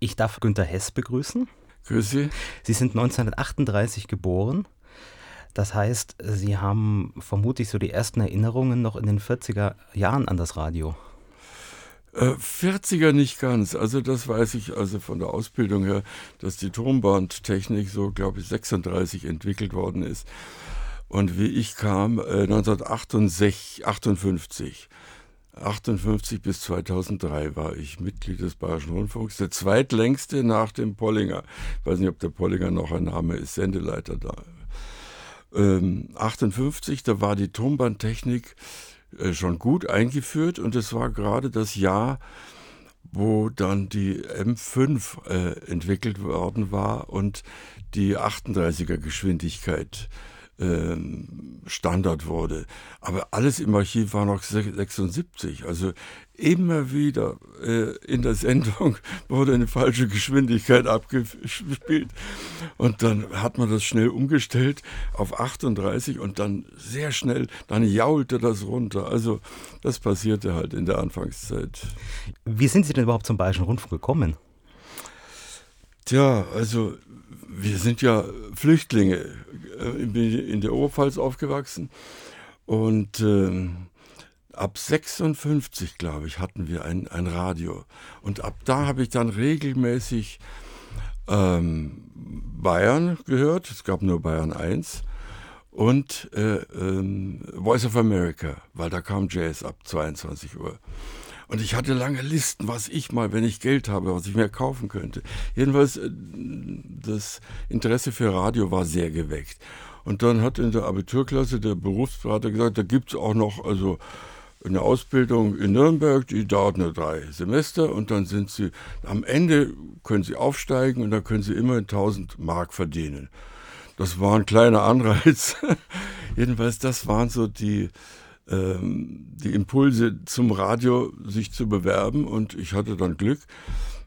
Ich darf Günter Hess begrüßen. Grüße. Sie sind 1938 geboren. Das heißt, Sie haben vermutlich so die ersten Erinnerungen noch in den 40er Jahren an das Radio. Äh, 40er nicht ganz. Also das weiß ich also von der Ausbildung her, dass die Tonbandtechnik so, glaube ich, 36 entwickelt worden ist. Und wie ich kam, äh, 1958, 58, 58 bis 2003 war ich Mitglied des Bayerischen Rundfunks, der zweitlängste nach dem Pollinger. Ich weiß nicht, ob der Pollinger noch ein Name ist, Sendeleiter da. Ähm, 58, da war die Tonbandtechnik äh, schon gut eingeführt und es war gerade das Jahr, wo dann die M5 äh, entwickelt worden war und die 38er Geschwindigkeit ähm, Standard wurde. Aber alles im Archiv war noch 76. Also immer wieder äh, in der Sendung wurde eine falsche Geschwindigkeit abgespielt. Und dann hat man das schnell umgestellt auf 38 und dann sehr schnell, dann jaulte das runter. Also das passierte halt in der Anfangszeit. Wie sind Sie denn überhaupt zum Bayerischen Rundfunk gekommen? Tja, also wir sind ja Flüchtlinge. Ich bin in der Oberpfalz aufgewachsen und äh, ab 56, glaube ich, hatten wir ein, ein Radio. Und ab da habe ich dann regelmäßig ähm, Bayern gehört. Es gab nur Bayern 1 und äh, ähm, Voice of America, weil da kam Jazz ab 22 Uhr. Und ich hatte lange Listen, was ich mal, wenn ich Geld habe, was ich mir kaufen könnte. Jedenfalls, äh, das Interesse für Radio war sehr geweckt. Und dann hat in der Abiturklasse der Berufsberater gesagt, da gibt es auch noch also eine Ausbildung in Nürnberg, die dauert nur drei Semester und dann sind sie, am Ende können sie aufsteigen und dann können sie immer 1000 Mark verdienen. Das war ein kleiner Anreiz. Jedenfalls, das waren so die, die Impulse zum Radio sich zu bewerben und ich hatte dann Glück.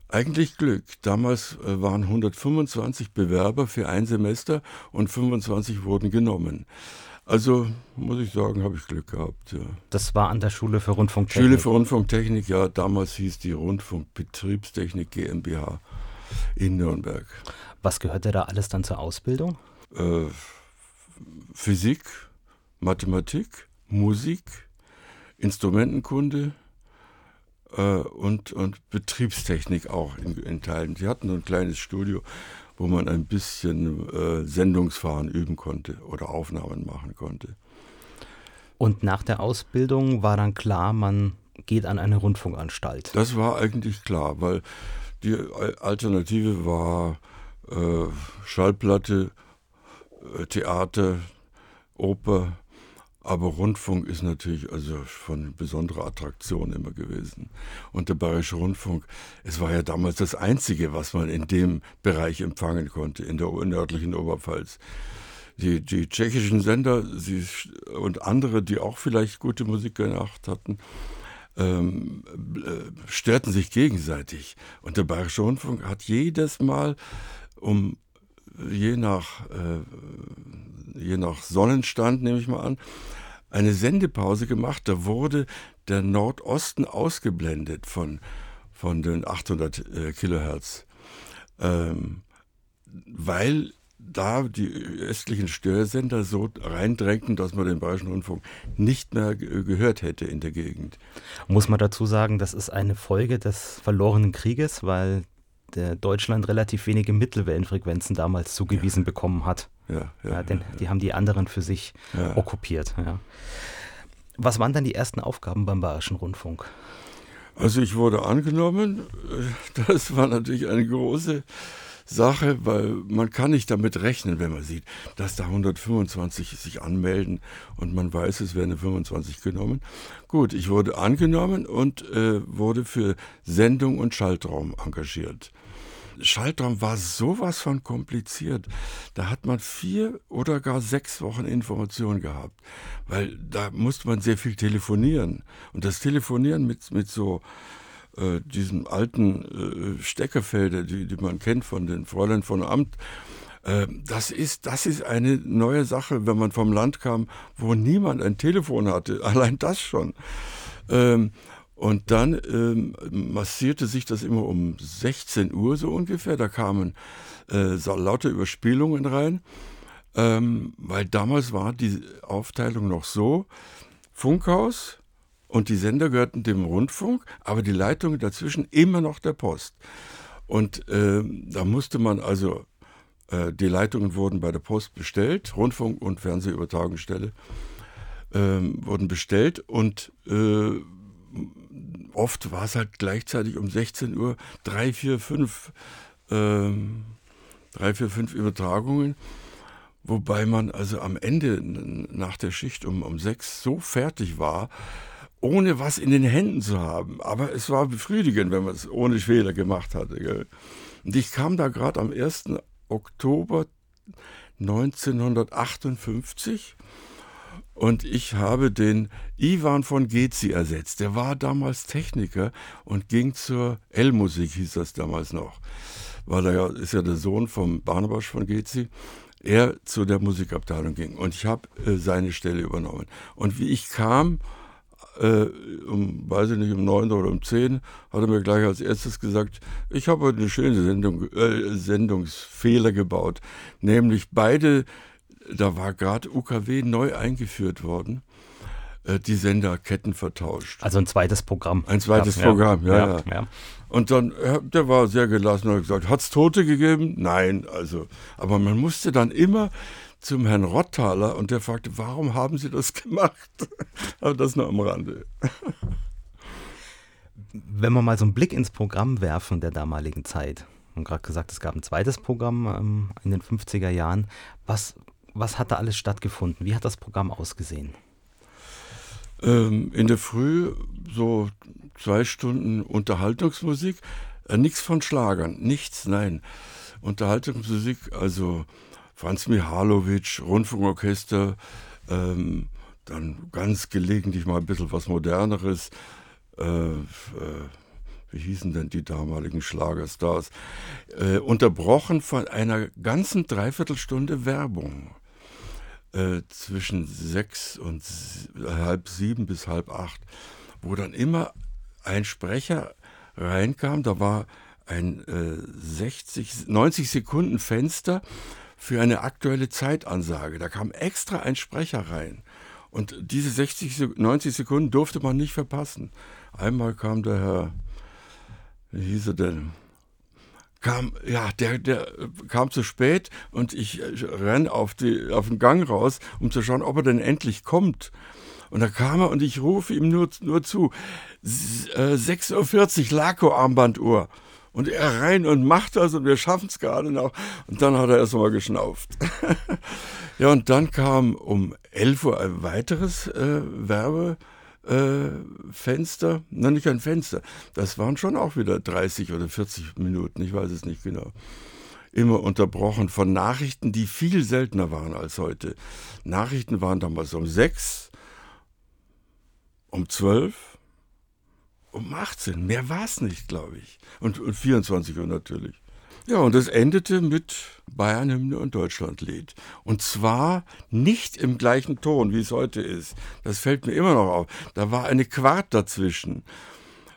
Eigentlich Glück. Damals äh, waren 125 Bewerber für ein Semester und 25 wurden genommen. Also muss ich sagen, habe ich Glück gehabt. Ja. Das war an der Schule für Rundfunktechnik. Schule für Rundfunktechnik, ja. Damals hieß die Rundfunkbetriebstechnik GmbH in Nürnberg. Was gehörte da alles dann zur Ausbildung? Äh, Physik, Mathematik, Musik, Instrumentenkunde äh, und, und Betriebstechnik auch in, in, Teilen. Sie hatten so ein kleines Studio, wo man ein bisschen äh, Sendungsfahren üben konnte oder Aufnahmen machen konnte. Und nach der Ausbildung war dann klar, man geht an eine Rundfunkanstalt. Das war eigentlich klar, weil die Alternative war äh, Schallplatte, äh, Theater, Oper, aber Rundfunk ist natürlich also von besonderer Attraktion immer gewesen. Und der Bayerische Rundfunk, es war ja damals das Einzige, was man in dem Bereich empfangen konnte, in der nördlichen Oberpfalz. Die, die tschechischen Sender sie, und andere, die auch vielleicht gute Musik gemacht hatten, ähm, äh, störten sich gegenseitig. Und der Bayerische Rundfunk hat jedes Mal um je nach, äh, je nach Sonnenstand, nehme ich mal an, eine Sendepause gemacht. Da wurde der Nordosten ausgeblendet von, von den 800 äh, Kilohertz, ähm, weil da die östlichen Störsender so reindrängten, dass man den Bayerischen Rundfunk nicht mehr gehört hätte in der Gegend. Muss man dazu sagen, das ist eine Folge des verlorenen Krieges, weil Deutschland relativ wenige Mittelwellenfrequenzen damals zugewiesen ja. bekommen hat. Ja, ja, ja denn die haben die anderen für sich okkupiert. Was waren dann die ersten Aufgaben beim Bayerischen Rundfunk? Also ich wurde angenommen. Das war natürlich eine große Sache, weil man kann nicht damit rechnen, wenn man sieht, dass da 125 sich anmelden und man weiß, es werden 25 genommen. Gut, ich wurde angenommen und äh, wurde für Sendung und Schaltraum engagiert. Schaltraum war sowas von kompliziert. Da hat man vier oder gar sechs Wochen Information gehabt, weil da musste man sehr viel telefonieren. Und das Telefonieren mit, mit so äh, diesen alten äh, Steckerfelder, die, die man kennt von den Fräulein von Amt, äh, das ist, das ist eine neue Sache, wenn man vom Land kam, wo niemand ein Telefon hatte. Allein das schon. Ähm, Und dann ähm, massierte sich das immer um 16 Uhr so ungefähr. Da kamen äh, lauter Überspielungen rein, ähm, weil damals war die Aufteilung noch so: Funkhaus und die Sender gehörten dem Rundfunk, aber die Leitungen dazwischen immer noch der Post. Und äh, da musste man also, äh, die Leitungen wurden bei der Post bestellt, Rundfunk und Fernsehübertragungsstelle äh, wurden bestellt und äh, oft war es halt gleichzeitig um 16 Uhr drei, vier, fünf, ähm, drei, vier, fünf Übertragungen, wobei man also am Ende nach der Schicht um, um sechs so fertig war, ohne was in den Händen zu haben. Aber es war befriedigend, wenn man es ohne Fehler gemacht hatte. Gell? Und ich kam da gerade am 1. Oktober 1958 und ich habe den Ivan von Gezi ersetzt. Der war damals Techniker und ging zur L-Musik, hieß das damals noch. Weil er ja, ist ja der Sohn vom Barnabasch von Gezi. Er zu der Musikabteilung ging und ich habe äh, seine Stelle übernommen. Und wie ich kam, äh, um, weiß ich nicht, um neun oder um zehn, hat er mir gleich als erstes gesagt, ich habe eine schöne Sendung, äh, Sendungsfehler gebaut. Nämlich beide, da war gerade UKW neu eingeführt worden, äh, die Senderketten vertauscht. Also ein zweites Programm. Ein zweites ja, Programm, ja, ja, ja. Und dann, der war sehr gelassen und hat gesagt, hat es Tote gegeben? Nein, also, aber man musste dann immer zum Herrn Rotthaler und der fragte, warum haben Sie das gemacht? Aber das nur am Rande. Wenn wir mal so einen Blick ins Programm werfen der damaligen Zeit, und gerade gesagt, es gab ein zweites Programm ähm, in den 50er Jahren, was, was hat da alles stattgefunden? Wie hat das Programm ausgesehen? Ähm, in der Früh so zwei Stunden Unterhaltungsmusik, äh, nichts von Schlagern, nichts, nein. Unterhaltungsmusik, also Franz Mihalowitsch, Rundfunkorchester, ähm, dann ganz gelegentlich mal ein bisschen was Moderneres. Äh, äh, wie hießen denn die damaligen Schlagerstars? Äh, unterbrochen von einer ganzen Dreiviertelstunde Werbung. Äh, zwischen sechs und halb sieben bis halb acht, wo dann immer ein Sprecher reinkam, da war ein 60, äh, 90 Sekunden Fenster für eine aktuelle Zeitansage. Da kam extra ein Sprecher rein. Und diese 60, 90 Sekunden durfte man nicht verpassen. Einmal kam der Herr, wie hieß er denn? Kam, ja, der, der kam zu spät und ich renn auf, die, auf den Gang raus, um zu schauen, ob er denn endlich kommt. Und da kam er und ich rufe ihm nur, nur zu, 6.40 Uhr, Laco-Armbanduhr. Und er rein und macht das und wir schaffen es gerade noch. Und dann hat er erstmal geschnauft. ja, und dann kam um 11 Uhr ein weiteres äh, Werbefenster. Äh, Na, nicht ein Fenster. Das waren schon auch wieder 30 oder 40 Minuten, ich weiß es nicht genau. Immer unterbrochen von Nachrichten, die viel seltener waren als heute. Nachrichten waren damals um 6, um 12 um 18. Mehr war es nicht, glaube ich. Und, und 24 Uhr natürlich. Ja, und es endete mit Bayern-Hymne und Deutschlandlied. Und zwar nicht im gleichen Ton, wie es heute ist. Das fällt mir immer noch auf. Da war eine Quart dazwischen,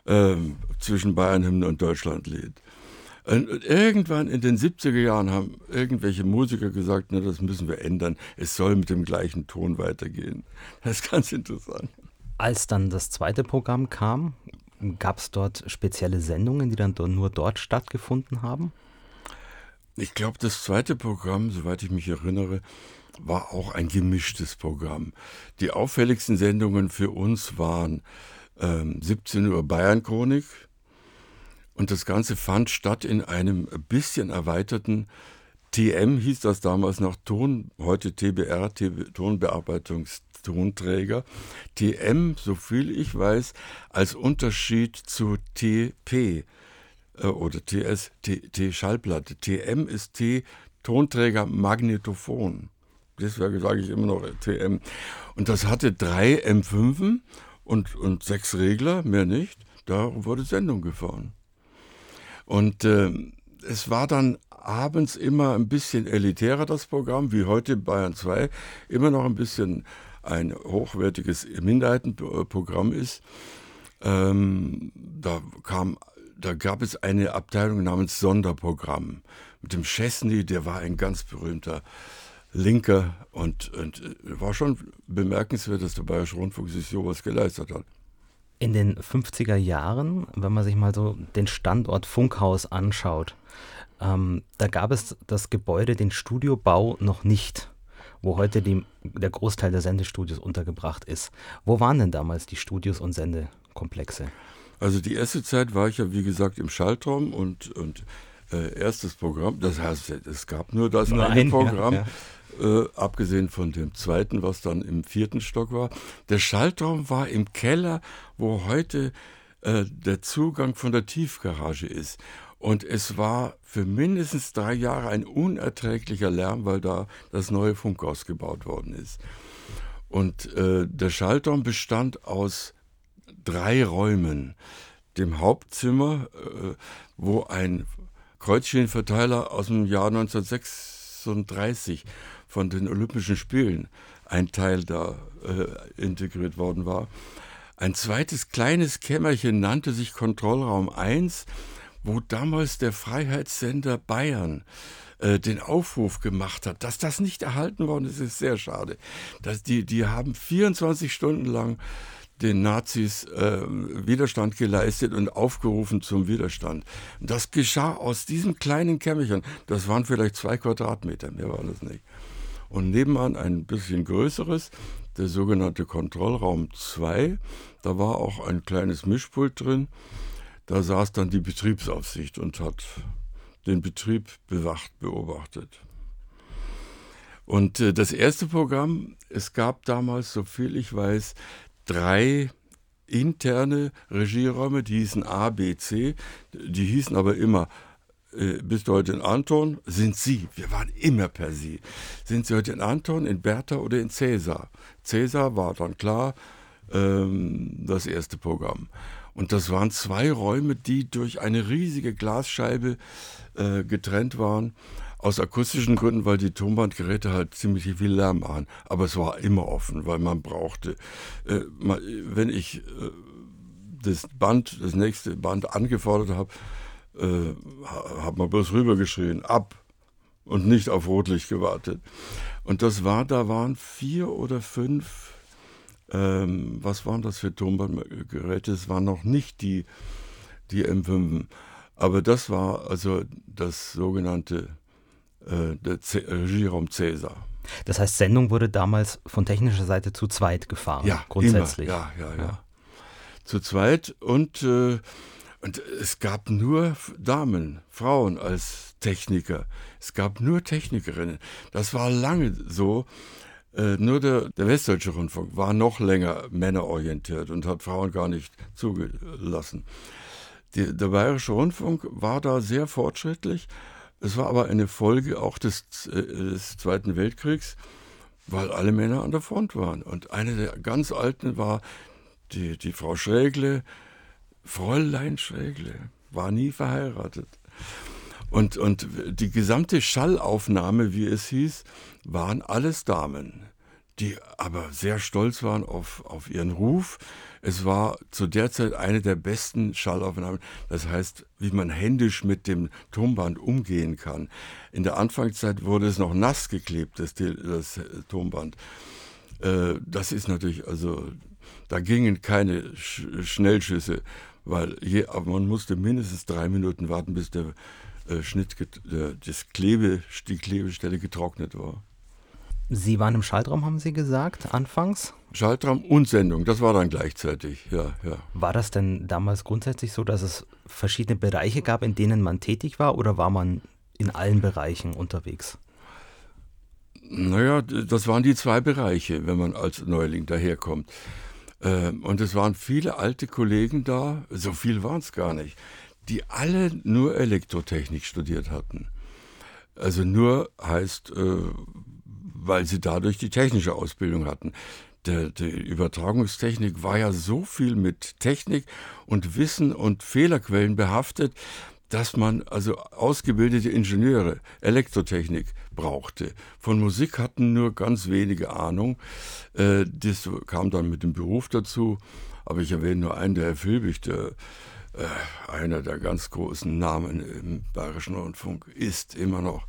ähm, zwischen Bayern-Hymne und Deutschlandlied. Und irgendwann in den 70er Jahren haben irgendwelche Musiker gesagt, na, das müssen wir ändern. Es soll mit dem gleichen Ton weitergehen. Das ist ganz interessant. Als dann das zweite Programm kam, Gab es dort spezielle Sendungen, die dann nur dort stattgefunden haben? Ich glaube, das zweite Programm, soweit ich mich erinnere, war auch ein gemischtes Programm. Die auffälligsten Sendungen für uns waren ähm, 17 Uhr Bayern-Chronik und das Ganze fand statt in einem bisschen erweiterten TM, hieß das damals noch Ton, heute TBR, Tonbearbeitungs Tonträger. TM, so viel ich weiß, als Unterschied zu TP äh, oder TS, T-Schallplatte. TM ist T, Tonträger Magnetophon. Deswegen sage ich immer noch TM. Und das hatte drei M5 und, und sechs Regler, mehr nicht. Da wurde Sendung gefahren. Und äh, es war dann abends immer ein bisschen elitärer, das Programm, wie heute Bayern 2, immer noch ein bisschen ein hochwertiges Minderheitenprogramm ist. Ähm, da kam, da gab es eine Abteilung namens Sonderprogramm mit dem Chesney, der war ein ganz berühmter Linker und, und äh, war schon bemerkenswert, dass der Bayerische Rundfunk sich sowas geleistet hat. In den 50er Jahren, wenn man sich mal so den Standort Funkhaus anschaut, ähm, da gab es das Gebäude, den Studiobau noch nicht, wo heute die, der Großteil der Sendestudios untergebracht ist. Wo waren denn damals die Studios und Sendekomplexe? Also die erste Zeit war ich ja, wie gesagt, im Schaltraum und, und äh, erstes Programm. Das heißt, es gab nur das nur eine ein, Programm. Ja, ja. Äh, abgesehen von dem zweiten, was dann im vierten Stock war. Der Schaltraum war im Keller, wo heute äh, der Zugang von der Tiefgarage ist. Und es war für mindestens drei Jahre ein unerträglicher Lärm, weil da das neue Funkhaus gebaut worden ist. Und äh, der Schaltraum bestand aus drei Räumen. Dem Hauptzimmer, äh, wo ein Kreuzschienenverteiler aus dem Jahr 1936 von den Olympischen Spielen ein Teil da äh, integriert worden war. Ein zweites kleines Kämmerchen nannte sich Kontrollraum 1 wo damals der Freiheitssender Bayern äh, den Aufruf gemacht hat, dass das nicht erhalten worden ist, ist sehr schade. Dass die, die haben 24 Stunden lang den Nazis äh, Widerstand geleistet und aufgerufen zum Widerstand. Das geschah aus diesem kleinen Kämmerchen. Das waren vielleicht zwei Quadratmeter, mehr war das nicht. Und nebenan ein bisschen größeres, der sogenannte Kontrollraum 2. Da war auch ein kleines Mischpult drin. Da saß dann die Betriebsaufsicht und hat den Betrieb bewacht, beobachtet. Und äh, das erste Programm, es gab damals, so viel ich weiß, drei interne Regieräume, die hießen A, B, C, die hießen aber immer, äh, bist du heute in Anton? Sind Sie, wir waren immer per Sie. Sind Sie heute in Anton, in Bertha oder in Cäsar? Cäsar war dann klar ähm, das erste Programm. Und das waren zwei Räume, die durch eine riesige Glasscheibe äh, getrennt waren. Aus akustischen Gründen, weil die Tonbandgeräte halt ziemlich viel Lärm machen. Aber es war immer offen, weil man brauchte. Äh, man, wenn ich äh, das Band, das nächste Band angefordert habe, äh, hat man bloß rübergeschrien, ab und nicht auf Rotlicht gewartet. Und das war, da waren vier oder fünf ähm, was waren das für Tonbandgeräte? Es waren noch nicht die, die M5. Aber das war also das sogenannte äh, der Regieraum Cäsar. Das heißt, Sendung wurde damals von technischer Seite zu zweit gefahren, ja, grundsätzlich. Immer. Ja, ja, ja, ja. Zu zweit und, äh, und es gab nur Damen, Frauen als Techniker. Es gab nur Technikerinnen. Das war lange so. Äh, nur der, der Westdeutsche Rundfunk war noch länger männerorientiert und hat Frauen gar nicht zugelassen. Die, der Bayerische Rundfunk war da sehr fortschrittlich. Es war aber eine Folge auch des, äh, des Zweiten Weltkriegs, weil alle Männer an der Front waren. Und eine der ganz alten war die, die Frau Schrägle, Fräulein Schrägle, war nie verheiratet. Und, und die gesamte Schallaufnahme, wie es hieß, waren alles Damen, die aber sehr stolz waren auf, auf ihren Ruf. Es war zu der Zeit eine der besten Schallaufnahmen. Das heißt, wie man händisch mit dem Tonband umgehen kann. In der Anfangszeit wurde es noch nass geklebt, das, das Tonband. Äh, das ist natürlich, also, da gingen keine Schnellschüsse, weil je, man musste mindestens drei Minuten warten, bis der äh, Schnitt, äh, das Klebe, die Klebestelle getrocknet war. Sie waren im Schaltraum, haben Sie gesagt, anfangs? Schaltraum und Sendung, das war dann gleichzeitig, ja, ja. War das denn damals grundsätzlich so, dass es verschiedene Bereiche gab, in denen man tätig war, oder war man in allen Bereichen unterwegs? Naja, das waren die zwei Bereiche, wenn man als Neuling daherkommt. Ähm, und es waren viele alte Kollegen da, so viel waren es gar nicht die alle nur Elektrotechnik studiert hatten. Also nur heißt, äh, weil sie dadurch die technische Ausbildung hatten. Der, die Übertragungstechnik war ja so viel mit Technik und Wissen und Fehlerquellen behaftet, dass man also ausgebildete Ingenieure, Elektrotechnik brauchte. Von Musik hatten nur ganz wenige Ahnung. Äh, das kam dann mit dem Beruf dazu. Aber ich erwähne nur einen, der Herr Filbig, der äh, einer der ganz großen Namen im Bayerischen Rundfunk ist immer noch.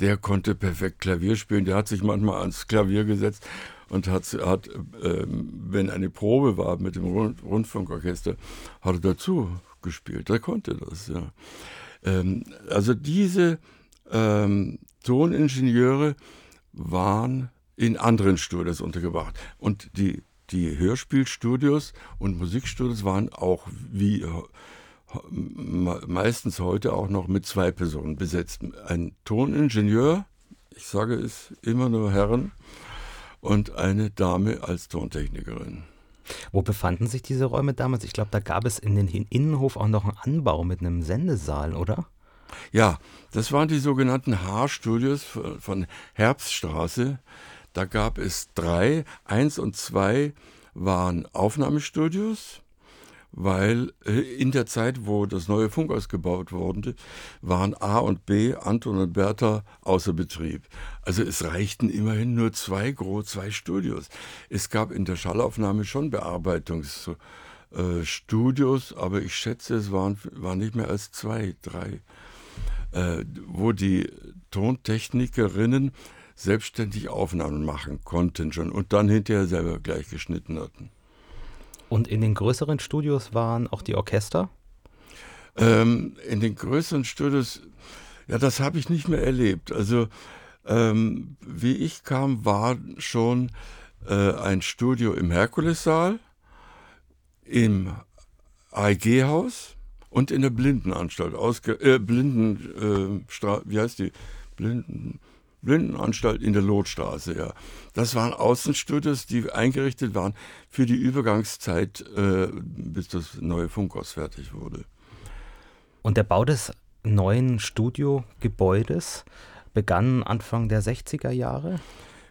Der konnte perfekt Klavier spielen. Der hat sich manchmal ans Klavier gesetzt und hat, hat äh, wenn eine Probe war mit dem Rund Rundfunkorchester, hat er dazu gespielt. Der konnte das, ja. Ähm, also diese ähm, Toningenieure waren in anderen Studios untergebracht. Und die, die Hörspielstudios und Musikstudios waren auch wie meistens heute auch noch mit zwei Personen besetzt. Ein Toningenieur, ich sage es immer nur Herren, und eine Dame als Tontechnikerin. Wo befanden sich diese Räume damals? Ich glaube, da gab es in den Innenhof auch noch einen Anbau mit einem Sendesaal, oder? Ja, das waren die sogenannten Haarstudios von Herbststraße. Da gab es drei. Eins und zwei waren Aufnahmestudios, weil äh, in der Zeit, wo das neue Funkhaus gebaut wurde, waren A und B, Anton und Bertha, außer Betrieb. Also es reichten immerhin nur zwei, zwei Studios. Es gab in der Schallaufnahme schon Bearbeitungsstudios, aber ich schätze, es waren, waren nicht mehr als zwei, drei, äh, wo die Tontechnikerinnen selbstständig Aufnahmen machen konnten schon und dann hinterher selber gleich geschnitten hatten. Und in den größeren Studios waren auch die Orchester? Ähm, in den größeren Studios, ja, das habe ich nicht mehr erlebt. Also, ähm, wie ich kam, war schon äh, ein Studio im Herkulessaal, im AEG-Haus und in der Blindenanstalt, ausge äh, Blinden, äh, wie heißt die? Blinden, Blindenanstalt in der Lotstraße, ja. Das waren Außenstudios, die eingerichtet waren für die Übergangszeit, äh, bis das neue Funkhaus fertig wurde. Und der Bau des neuen Studiogebäudes begann Anfang der 60er Jahre?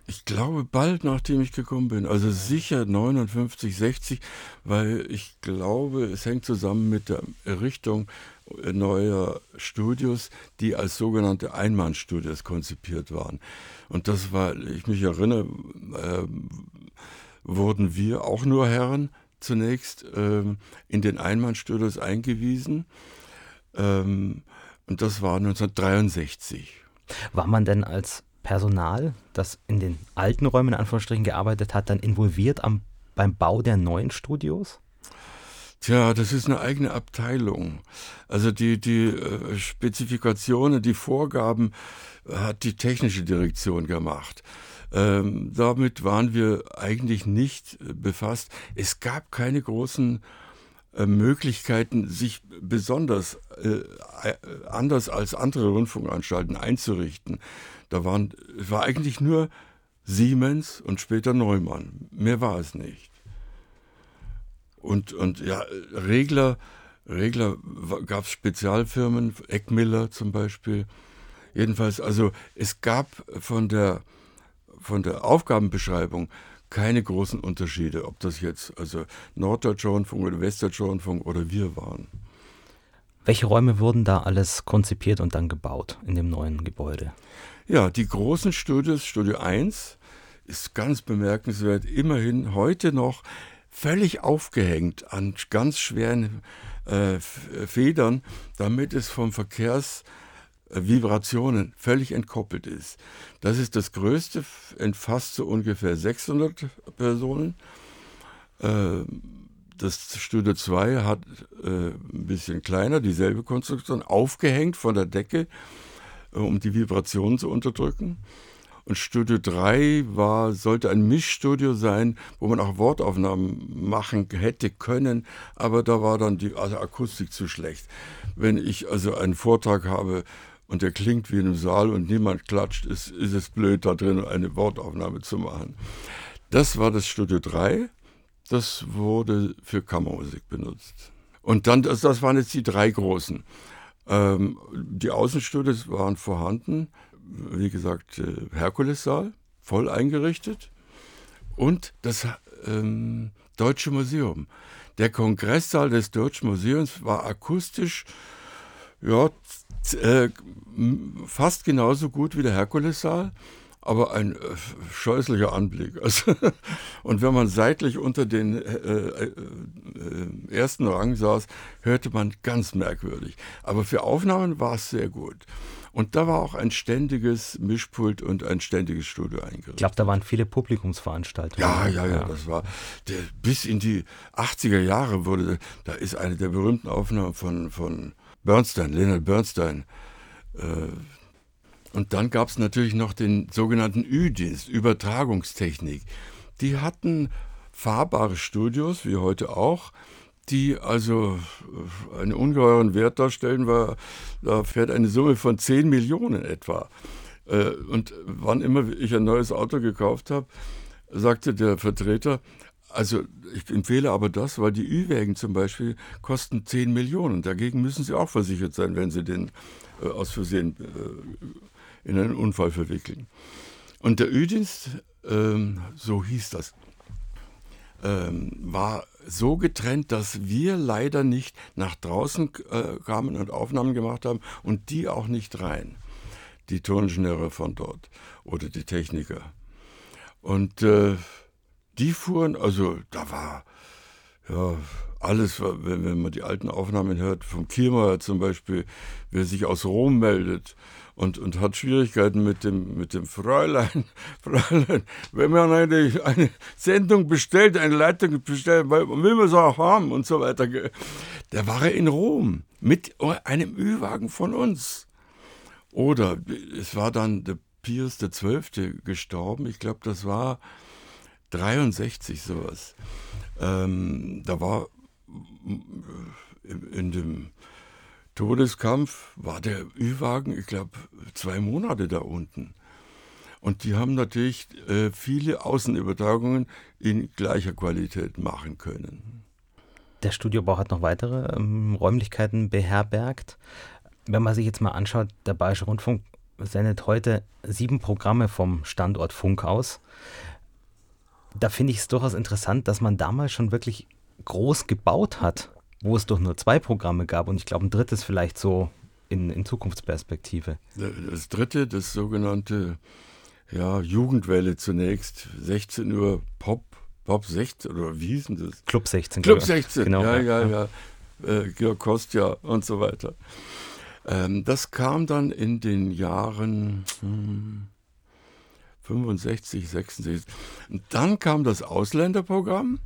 Ich glaube bald nachdem ich gekommen bin, also sicher 59, 60, weil ich glaube, es hängt zusammen mit der Errichtung neuer Studios, die als sogenannte Einmannstudios konzipiert waren. Und das war, ich mich erinnere, äh, wurden wir auch nur Herren zunächst äh, in den Einmannstudios eingewiesen. Ähm, und das war 1963. War man denn als Personal, das in den alten Räumen in Anführungsstrichen gearbeitet hat, dann involviert am, beim Bau der neuen Studios? Tja, das ist eine eigene Abteilung. Also die, die äh, Spezifikationen, die Vorgaben hat die technische Direktion gemacht. Ähm, damit waren wir eigentlich nicht befasst. Es gab keine großen äh, Möglichkeiten, sich besonders äh, anders als andere Rundfunkanstalten einzurichten. Da waren, war eigentlich nur Siemens und später Neumann. Mehr war es nicht. Und, und ja, Regler, Regler gab es Spezialfirmen, Eckmiller zum Beispiel. Jedenfalls, also es gab von der, von der Aufgabenbeschreibung keine großen Unterschiede, ob das jetzt also Norddeutscher Rundfunk oder Westdeutscher Rundfunk oder wir waren. Welche Räume wurden da alles konzipiert und dann gebaut in dem neuen Gebäude? Ja, die großen Studios, Studio 1 ist ganz bemerkenswert, immerhin heute noch völlig aufgehängt an ganz schweren äh, Federn, damit es vom Verkehrsvibrationen völlig entkoppelt ist. Das ist das größte, entfasst so ungefähr 600 Personen. Äh, das Studio 2 hat äh, ein bisschen kleiner, dieselbe Konstruktion, aufgehängt von der Decke, äh, um die Vibrationen zu unterdrücken. Und Studio 3 war, sollte ein Mischstudio sein, wo man auch Wortaufnahmen machen hätte können, aber da war dann die also Akustik zu schlecht. Wenn ich also einen Vortrag habe und der klingt wie in einem Saal und niemand klatscht, ist, ist es blöd, da drin eine Wortaufnahme zu machen. Das war das Studio 3. Das wurde für Kammermusik benutzt. Und dann, das, das waren jetzt die drei großen. Ähm, die Außenstudios waren vorhanden wie gesagt, äh, Herkulessaal, voll eingerichtet. Und das ähm, Deutsche Museum. Der Kongresssaal des Deutschen Museums war akustisch ja, äh, fast genauso gut wie der Herkulessaal, aber ein äh, scheußlicher Anblick. Also, und wenn man seitlich unter den äh, äh, äh, ersten Rang saß, hörte man ganz merkwürdig. Aber für Aufnahmen war es sehr gut. Und da war auch ein ständiges Mischpult und ein ständiges Studio eingerichtet. Ich glaube, da waren viele Publikumsveranstaltungen. Ja, ja, ja, das war der, bis in die 80er Jahre wurde, da ist eine der berühmten Aufnahmen von, von Bernstein, Leonard Bernstein. Äh, und dann gab es natürlich noch den sogenannten Ü-Dienst, Übertragungstechnik. Die hatten fahrbare Studios, wie heute auch, die also äh, einen ungeheuren Wert darstellen, weil da fährt eine Summe von 10 Millionen etwa. Äh, und wann immer ich ein neues Auto gekauft habe, sagte der Vertreter, also ich empfehle aber das, weil die Ü-Wägen zum Beispiel kosten 10 Millionen. Dagegen müssen sie auch versichert sein, wenn sie den äh, aus Versehen äh, in einen Unfall verwickeln. Und der Ü-Dienst, ähm, so hieß das, ähm, war so getrennt, dass wir leider nicht nach draußen äh, kamen und Aufnahmen gemacht haben und die auch nicht rein. Die Toningenieure von dort oder die Techniker. Und äh, die fuhren, also da war ja alles, wenn, wenn man die alten Aufnahmen hört, vom Kiermeier zum Beispiel, wer sich aus Rom meldet und, und hat Schwierigkeiten mit dem, mit dem Fräulein. Fräulein, wenn man eine, eine Sendung bestellt, eine Leitung bestellt, will man es auch haben und so weiter. Der war in Rom mit einem Ü-Wagen von uns. Oder es war dann der Pius XII. gestorben. Ich glaube, das war 63 sowas. Ähm, da war in, in dem Todeskampf war der Ü-Wagen, ich glaube, zwei Monate da unten. Und die haben natürlich äh, viele Außenübertragungen in gleicher Qualität machen können. Der Studiobau hat noch weitere ähm, Räumlichkeiten beherbergt. Wenn man sich jetzt mal anschaut, der Bayerische Rundfunk sendet heute sieben Programme vom Standort Funk aus. Da finde ich es durchaus interessant, dass man damals schon wirklich groß gebaut hat wo es doch nur zwei Programme gab und ich glaube ein drittes vielleicht so in, in Zukunftsperspektive. Das dritte, das sogenannte ja, Jugendwelle zunächst, 16 Uhr Pop, Pop 16 oder wie hieß denn das? Club 16. Club 16, genau. Ja, ja, ja. ja. Äh, Georg Kostja und so weiter. Ähm, das kam dann in den Jahren hm, 65, 66. Und dann kam das Ausländerprogramm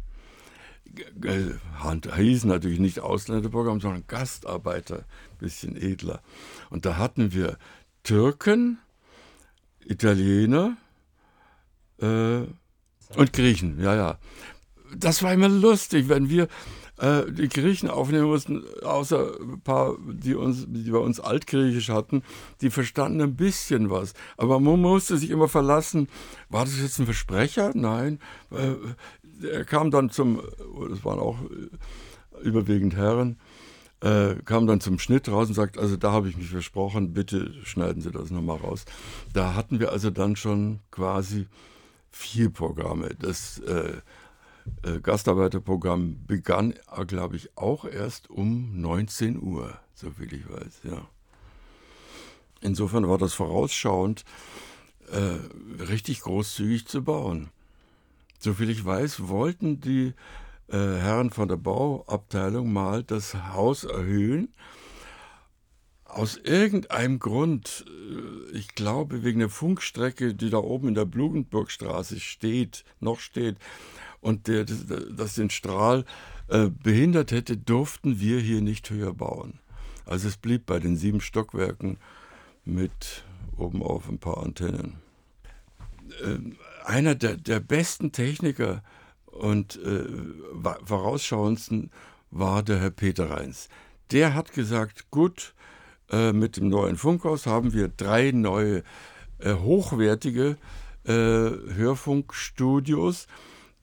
hieß natürlich nicht Ausländerprogramm, sondern Gastarbeiter, bisschen edler. Und da hatten wir Türken, Italiener äh, und Griechen, ja, ja. Das war immer lustig, wenn wir äh, die Griechen aufnehmen mussten, außer ein paar, die, uns, die bei uns Altgriechisch hatten, die verstanden ein bisschen was. Aber man musste sich immer verlassen, war das jetzt ein Versprecher? Nein. Äh, er kam dann zum, das waren auch überwiegend Herren, äh, kam dann zum Schnitt raus und sagt, also da habe ich mich versprochen, bitte schneiden Sie das nochmal raus. Da hatten wir also dann schon quasi vier Programme. Das äh, äh, Gastarbeiterprogramm begann, äh, glaube ich, auch erst um 19 Uhr, soviel ich weiß, ja. Insofern war das vorausschauend, äh, richtig großzügig zu bauen. Soviel ich weiß, wollten die äh, Herren von der Bauabteilung mal das Haus erhöhen. Aus irgendeinem Grund, äh, ich glaube wegen der Funkstrecke, die da oben in der Blumenburgstraße steht, noch steht, und der, das, den Strahl äh, behindert hätte, durften wir hier nicht höher bauen. Also es blieb bei den sieben Stockwerken mit oben auf ein paar Antennen. Ähm, einer der, der besten Techniker und äh, vorausschauendsten war der Herr Peter Reins. Der hat gesagt, gut, äh, mit dem neuen Funkhaus haben wir drei neue äh, hochwertige äh, Hörfunkstudios,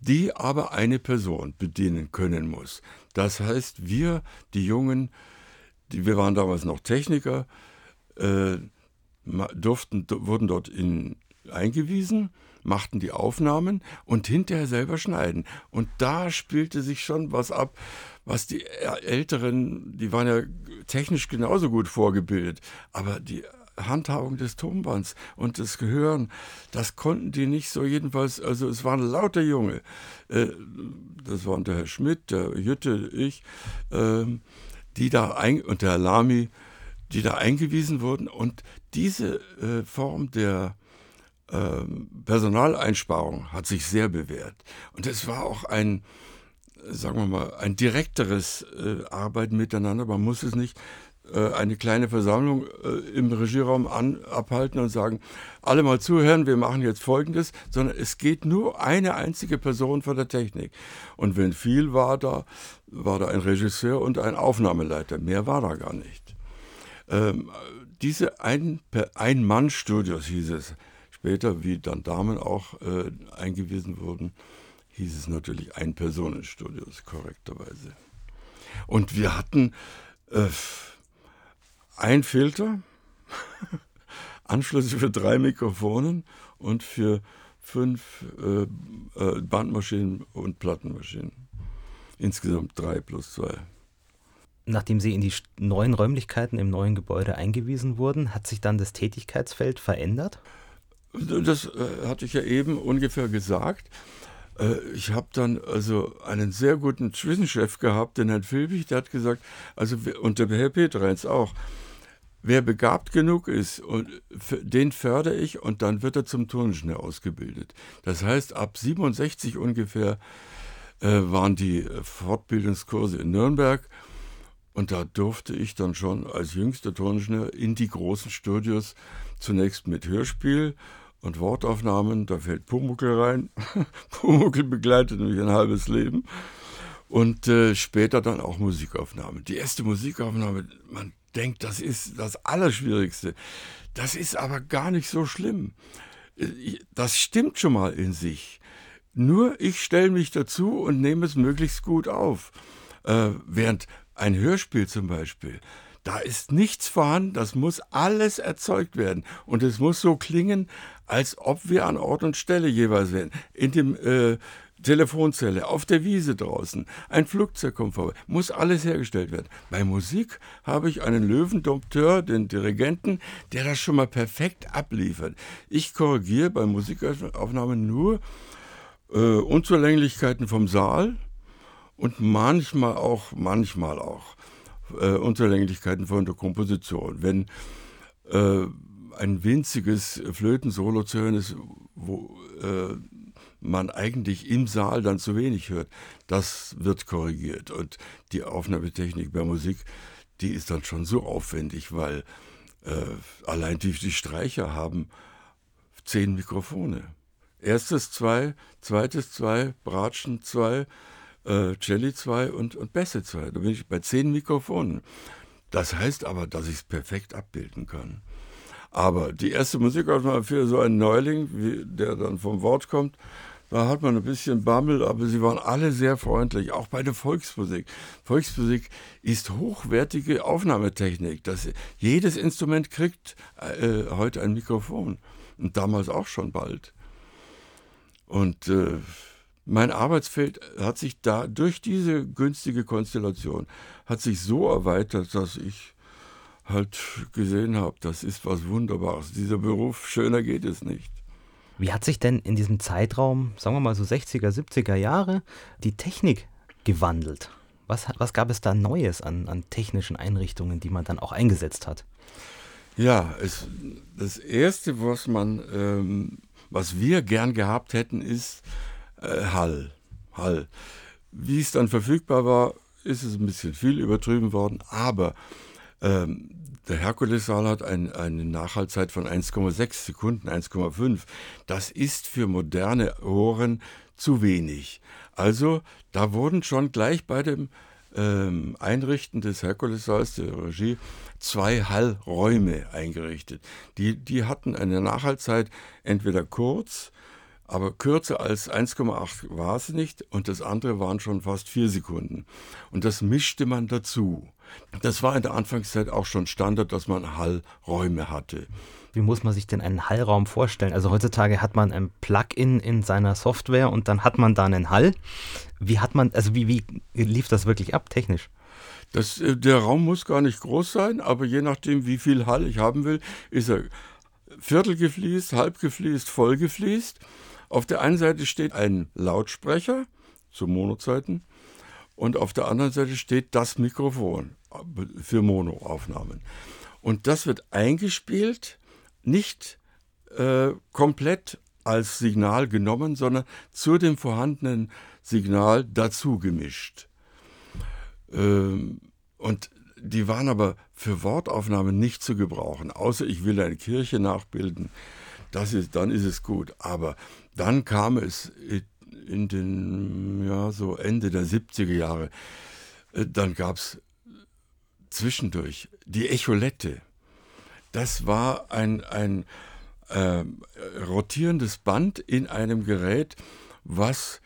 die aber eine Person bedienen können muss. Das heißt, wir, die Jungen, die, wir waren damals noch Techniker, äh, durften, wurden dort in, eingewiesen machten die Aufnahmen und hinterher selber schneiden. Und da spielte sich schon was ab, was die Älteren, die waren ja technisch genauso gut vorgebildet, aber die Handhabung des Tonbands und des Gehören, das konnten die nicht so jedenfalls, also es waren lauter Junge, äh, das waren der Herr Schmidt, der Jütte, ich, ähm, die da ein, und der Herr Lamy, die da eingewiesen wurden und diese äh, Form der ähm, Personaleinsparung hat sich sehr bewährt. Und es war auch ein, sagen wir mal, ein direkteres äh, Arbeiten miteinander. Man muss es nicht eine kleine Versammlung äh, im Regieraum an, abhalten und sagen, alle mal zuhören, wir machen jetzt Folgendes, sondern es geht nur eine einzige Person von der Technik. Und wenn viel war da, war da ein Regisseur und ein Aufnahmeleiter. Mehr war da gar nicht. Ähm, diese Ein-Mann-Studios hieß es, später, wie dann Damen auch äh, eingewiesen wurden, hieß es natürlich Ein-Personen-Studios, korrekterweise. Und wir hatten äh, ein Filter, Anschlüsse für drei Mikrofonen und für fünf äh, äh, Bandmaschinen und Plattenmaschinen. Insgesamt drei plus zwei. Nachdem Sie in die neuen Räumlichkeiten im neuen Gebäude eingewiesen wurden, hat sich dann das Tätigkeitsfeld verändert? Das äh, hatte ich ja eben ungefähr gesagt. Äh, ich habe dann also einen sehr guten Zwischenchef gehabt, den Herrn Filbig, der hat gesagt, also und der Herr Petreins auch, wer begabt genug ist, und den fördere ich und dann wird er zum Turningenieur ausgebildet. Das heißt, ab 67 ungefähr äh, waren die Fortbildungskurse in Nürnberg und da durfte ich dann schon als jüngster Turningenieur in die großen Studios zunächst mit Hörspiel und Wortaufnahmen, da fällt Pumuckel rein. Pumuckel begleitet mich ein halbes Leben. Und äh, später dann auch Musikaufnahmen. Die erste Musikaufnahme, man denkt, das ist das Allerschwierigste. Das ist aber gar nicht so schlimm. Äh, das stimmt schon mal in sich. Nur ich stelle mich dazu und nehme es möglichst gut auf. Äh, während ein Hörspiel zum Beispiel, da ist nichts vorhanden, das muss alles erzeugt werden. Und es muss so klingen, als ob wir an Ort und Stelle jeweils wären. In dem äh, Telefonzelle, auf der Wiese draußen, ein Flugzeug kommt vorbei, muss alles hergestellt werden. Bei Musik habe ich einen Löwendompteur, den Dirigenten, der das schon mal perfekt abliefert. Ich korrigiere bei Musikaufnahmen nur äh, Unzulänglichkeiten vom Saal und manchmal auch, manchmal auch äh, Unzulänglichkeiten von der Komposition. Wenn äh, ein winziges Flötensolo zu hören ist, wo äh, man eigentlich im Saal dann zu wenig hört, das wird korrigiert. Und die Aufnahmetechnik bei Musik, die ist dann schon so aufwendig, weil äh, allein die, die Streicher haben zehn Mikrofone. Erstes zwei, zweites zwei, Bratschen zwei, äh, Celli 2 und, und Bässe 2. Da bin ich bei zehn Mikrofonen. Das heißt aber, dass ich es perfekt abbilden kann. Aber die erste Musikaufnahme für so einen Neuling, wie der dann vom Wort kommt, da hat man ein bisschen Bammel, aber sie waren alle sehr freundlich, auch bei der Volksmusik. Volksmusik ist hochwertige Aufnahmetechnik. Das, jedes Instrument kriegt äh, heute ein Mikrofon und damals auch schon bald. Und äh, mein Arbeitsfeld hat sich da durch diese günstige Konstellation hat sich so erweitert, dass ich halt gesehen habe, das ist was Wunderbares. Dieser Beruf, schöner geht es nicht. Wie hat sich denn in diesem Zeitraum, sagen wir mal so 60er, 70er Jahre, die Technik gewandelt? Was, was gab es da Neues an, an technischen Einrichtungen, die man dann auch eingesetzt hat? Ja, es, das Erste, was man, ähm, was wir gern gehabt hätten, ist äh, Hall. Hall. Wie es dann verfügbar war, ist es ein bisschen viel übertrieben worden, aber ähm, der Herkulessaal hat ein, eine Nachhaltzeit von 1,6 Sekunden, 1,5. Das ist für moderne Ohren zu wenig. Also da wurden schon gleich bei dem ähm, Einrichten des Herkulessaals der Regie zwei Hallräume eingerichtet. Die, die hatten eine Nachhaltzeit entweder kurz, aber kürzer als 1,8 war es nicht und das andere waren schon fast vier Sekunden. Und das mischte man dazu. Das war in der Anfangszeit auch schon Standard, dass man Hallräume hatte. Wie muss man sich denn einen Hallraum vorstellen? Also heutzutage hat man ein Plugin in seiner Software und dann hat man da einen Hall. Wie hat man, also wie, wie lief das wirklich ab technisch? Das, äh, der Raum muss gar nicht groß sein, aber je nachdem, wie viel Hall ich haben will, ist er viertel gefliest, halb gefliest, voll gefliest. Auf der einen Seite steht ein Lautsprecher zu Monozeiten und auf der anderen Seite steht das Mikrofon für Monoaufnahmen. Und das wird eingespielt, nicht äh, komplett als Signal genommen, sondern zu dem vorhandenen Signal dazu gemischt. Ähm, und die waren aber für Wortaufnahmen nicht zu gebrauchen, außer ich will eine Kirche nachbilden. Das ist, dann ist es gut. Aber dann kam es in den, ja, so Ende der 70er Jahre, äh, dann gab es zwischendurch die Echolette. Das war ein, ein äh, rotierendes Band in einem Gerät, was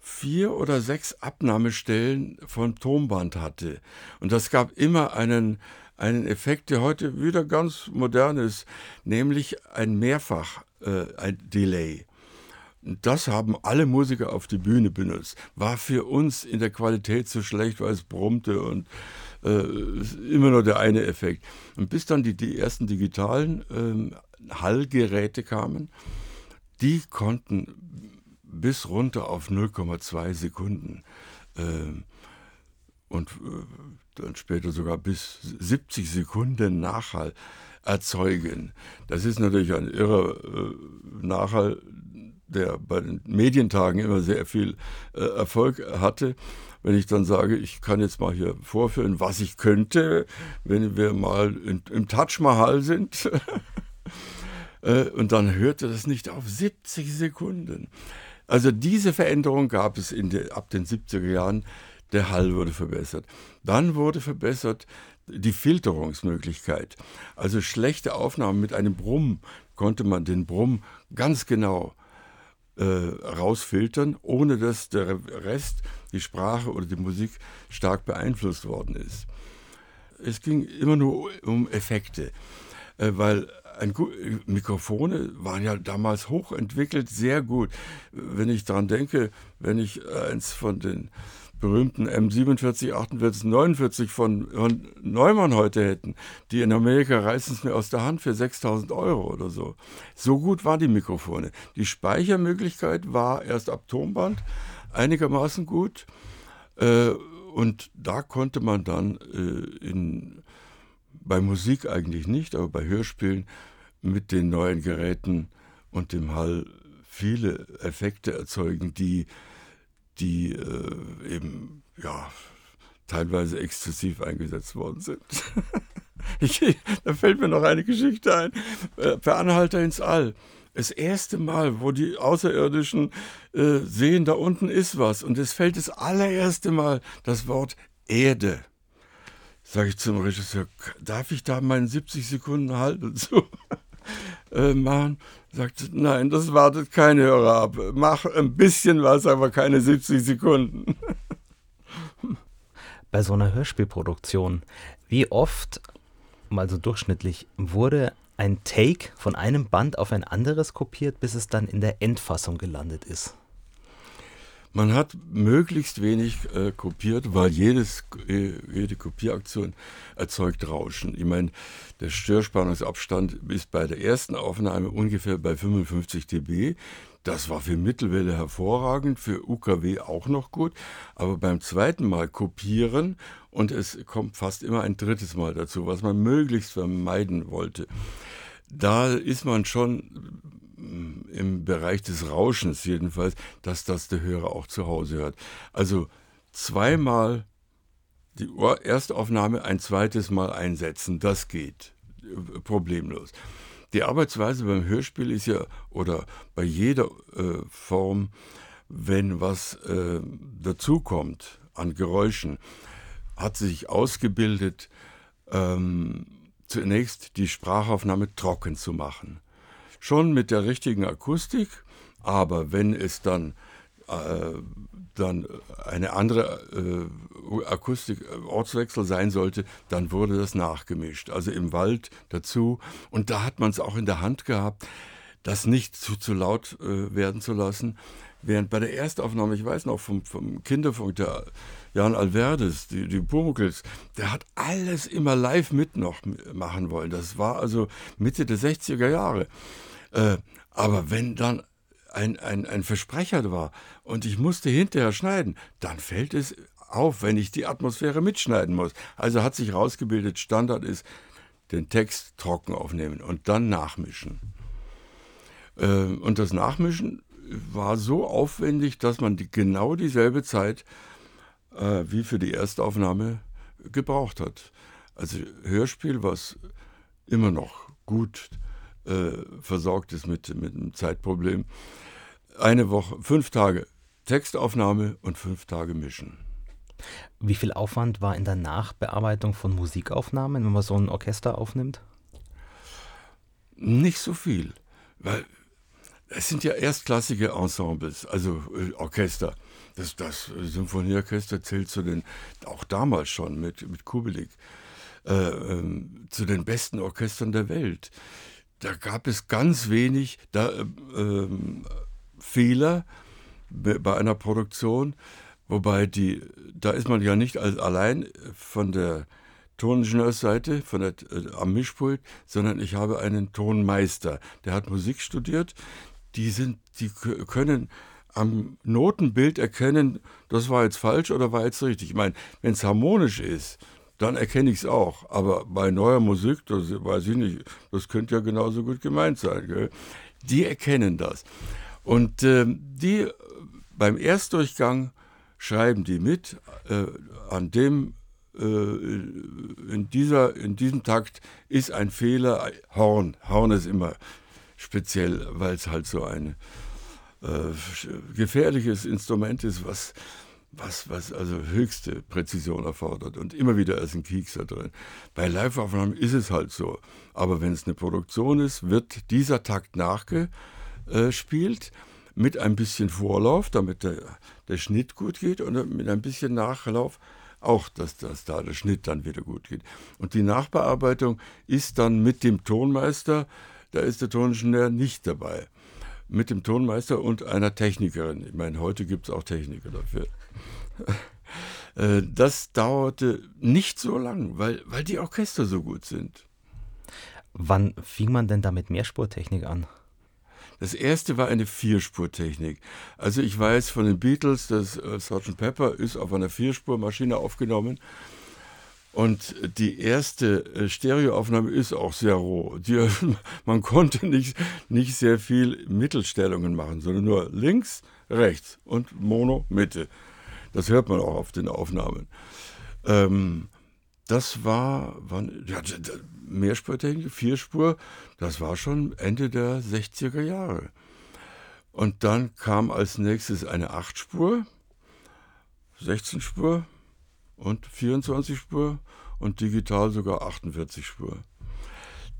vier oder sechs Abnahmestellen vom Tonband hatte. Und das gab immer einen, einen Effekt, der heute wieder ganz modern ist, nämlich ein Mehrfach äh, ein Delay. Das haben alle Musiker auf die Bühne benutzt. War für uns in der Qualität so schlecht, weil es brummte und äh, immer nur der eine Effekt. Und bis dann die, die ersten digitalen ähm, Hallgeräte kamen, die konnten bis runter auf 0,2 Sekunden äh, und äh, dann später sogar bis 70 Sekunden Nachhall erzeugen. Das ist natürlich ein irrer äh, Nachhall, der bei den Medientagen immer sehr viel äh, Erfolg hatte. Wenn ich dann sage, ich kann jetzt mal hier vorführen, was ich könnte, wenn wir mal in, im Taj Mahal sind. Äh, und dann hörte das nicht auf 70 Sekunden. Also diese Veränderung gab es de, ab den 70er Jahren. Der Hall wurde verbessert. Dann wurde verbessert die Filterungsmöglichkeit. Also schlechte Aufnahmen mit einem Brumm konnte man den Brumm ganz genau äh, rausfiltern, ohne dass der Rest, die Sprache oder die Musik stark beeinflusst worden ist. Es ging immer nur um Effekte, äh, weil ein, Mikrofone waren ja damals hochentwickelt, sehr gut. Wenn ich daran denke, wenn ich eins von den berühmten M47, 48, 49 von, Neumann heute hätten, die in Amerika reißen es mir aus der Hand für 6000 Euro oder so. So gut waren die Mikrofone. Die Speichermöglichkeit war erst ab Tonband einigermaßen gut. Äh, und da konnte man dann äh, in, bei Musik eigentlich nicht, aber bei Hörspielen mit den neuen Geräten und dem Hall viele Effekte erzeugen, die die äh, eben ja teilweise exzessiv eingesetzt worden sind. ich, da fällt mir noch eine Geschichte ein. Äh, per Anhalter ins All. Das erste Mal, wo die Außerirdischen äh, sehen, da unten ist was. Und es fällt das allererste Mal das Wort Erde. Sage ich zum Regisseur, darf ich da meinen 70 Sekunden Halt und so äh, machen? Sagt, nein, das wartet kein Hörer ab. Mach ein bisschen was, aber keine 70 Sekunden. Bei so einer Hörspielproduktion, wie oft, mal so durchschnittlich, wurde ein Take von einem Band auf ein anderes kopiert, bis es dann in der Endfassung gelandet ist? Man hat möglichst wenig äh, kopiert, weil jedes, äh, jede Kopieraktion erzeugt Rauschen. Ich meine, der Störspannungsabstand ist bei der ersten Aufnahme ungefähr bei 55 dB. Das war für Mittelwelle hervorragend, für UKW auch noch gut. Aber beim zweiten Mal kopieren und es kommt fast immer ein drittes Mal dazu, was man möglichst vermeiden wollte. Da ist man schon im Bereich des Rauschens jedenfalls, dass das der Hörer auch zu Hause hört. Also zweimal die Erstaufnahme ein zweites Mal einsetzen, das geht äh, problemlos. Die Arbeitsweise beim Hörspiel ist ja, oder bei jeder äh, Form, wenn was äh, dazukommt an Geräuschen, hat sich ausgebildet, ähm, zunächst die Sprachaufnahme trocken zu machen schon mit der richtigen Akustik, aber wenn es dann, äh, dann eine andere äh, Akustik, äh, Ortswechsel sein sollte, dann wurde das nachgemischt. Also im Wald dazu. Und da hat man es auch in der Hand gehabt, das nicht zu, zu laut äh, werden zu lassen. Während bei der Erstaufnahme, ich weiß noch vom, vom Kinderfunk, der Jan Alverdes, die, die Pumuckls, der hat alles immer live mit noch machen wollen. Das war also Mitte der 60er Jahre. Äh, aber wenn dann ein, ein, ein Versprecher war und ich musste hinterher schneiden, dann fällt es auf, wenn ich die Atmosphäre mitschneiden muss. Also hat sich herausgebildet, Standard ist, den Text trocken aufnehmen und dann nachmischen. Äh, und das Nachmischen war so aufwendig, dass man die, genau dieselbe Zeit äh, wie für die Erstaufnahme gebraucht hat. Also Hörspiel, was immer noch gut äh, versorgt ist mit, mit einem Zeitproblem. Eine Woche, fünf Tage Textaufnahme und fünf Tage Mischen. Wie viel Aufwand war in der Nachbearbeitung von Musikaufnahmen, wenn man so ein Orchester aufnimmt? Nicht so viel, weil es sind ja erstklassige Ensembles, also äh, Orchester. Das, das Symphonieorchester zählt zu den, auch damals schon mit, mit Kubelik, äh, ähm, zu den besten Orchestern der Welt. Da gab es ganz wenig da, äh, Fehler bei einer Produktion, wobei die, da ist man ja nicht allein von der Toningenieursseite von der, äh, am Mischpult, sondern ich habe einen Tonmeister, der hat Musik studiert, die sind, die können am Notenbild erkennen, das war jetzt falsch oder war jetzt richtig. Ich meine, wenn es harmonisch ist, dann erkenne ich es auch. Aber bei neuer Musik, das weiß ich nicht, das könnte ja genauso gut gemeint sein. Gell? Die erkennen das. Und äh, die beim Erstdurchgang schreiben die mit, äh, an dem äh, in, dieser, in diesem Takt ist ein Fehler, Horn. Horn ist immer speziell, weil es halt so ein äh, gefährliches Instrument ist, was, was, was also höchste Präzision erfordert. Und immer wieder ist ein Kiekser drin. Bei Live-Aufnahmen ist es halt so. Aber wenn es eine Produktion ist, wird dieser Takt nachgespielt mit ein bisschen Vorlauf, damit der, der Schnitt gut geht und mit ein bisschen Nachlauf auch, dass, dass da der Schnitt dann wieder gut geht. Und die Nachbearbeitung ist dann mit dem Tonmeister da ist der Toningenieur nicht dabei. Mit dem Tonmeister und einer Technikerin. Ich meine, heute gibt es auch Techniker dafür. Äh, das dauerte nicht so lang, weil, weil die Orchester so gut sind. Wann fing man denn da mit Mehrspurtechnik an? Das erste war eine Vierspurtechnik. Also ich weiß von den Beatles, dass äh, Sgt. Pepper ist auf einer Vierspurmaschine aufgenommen und die erste äh, Stereoaufnahme ist auch sehr roh. Die, man konnte nicht, nicht sehr viel Mittelstellungen machen, sondern nur links, rechts und Mono, Mitte. Das hört man auch auf den Aufnahmen. Ähm, das war, wann, ja, Mehrspurtechnik, Vierspur, das war schon Ende der 60er Jahre. Und dann kam als nächstes eine Achtspur, 16 Spur, und 24 Spur und digital sogar 48 Spur.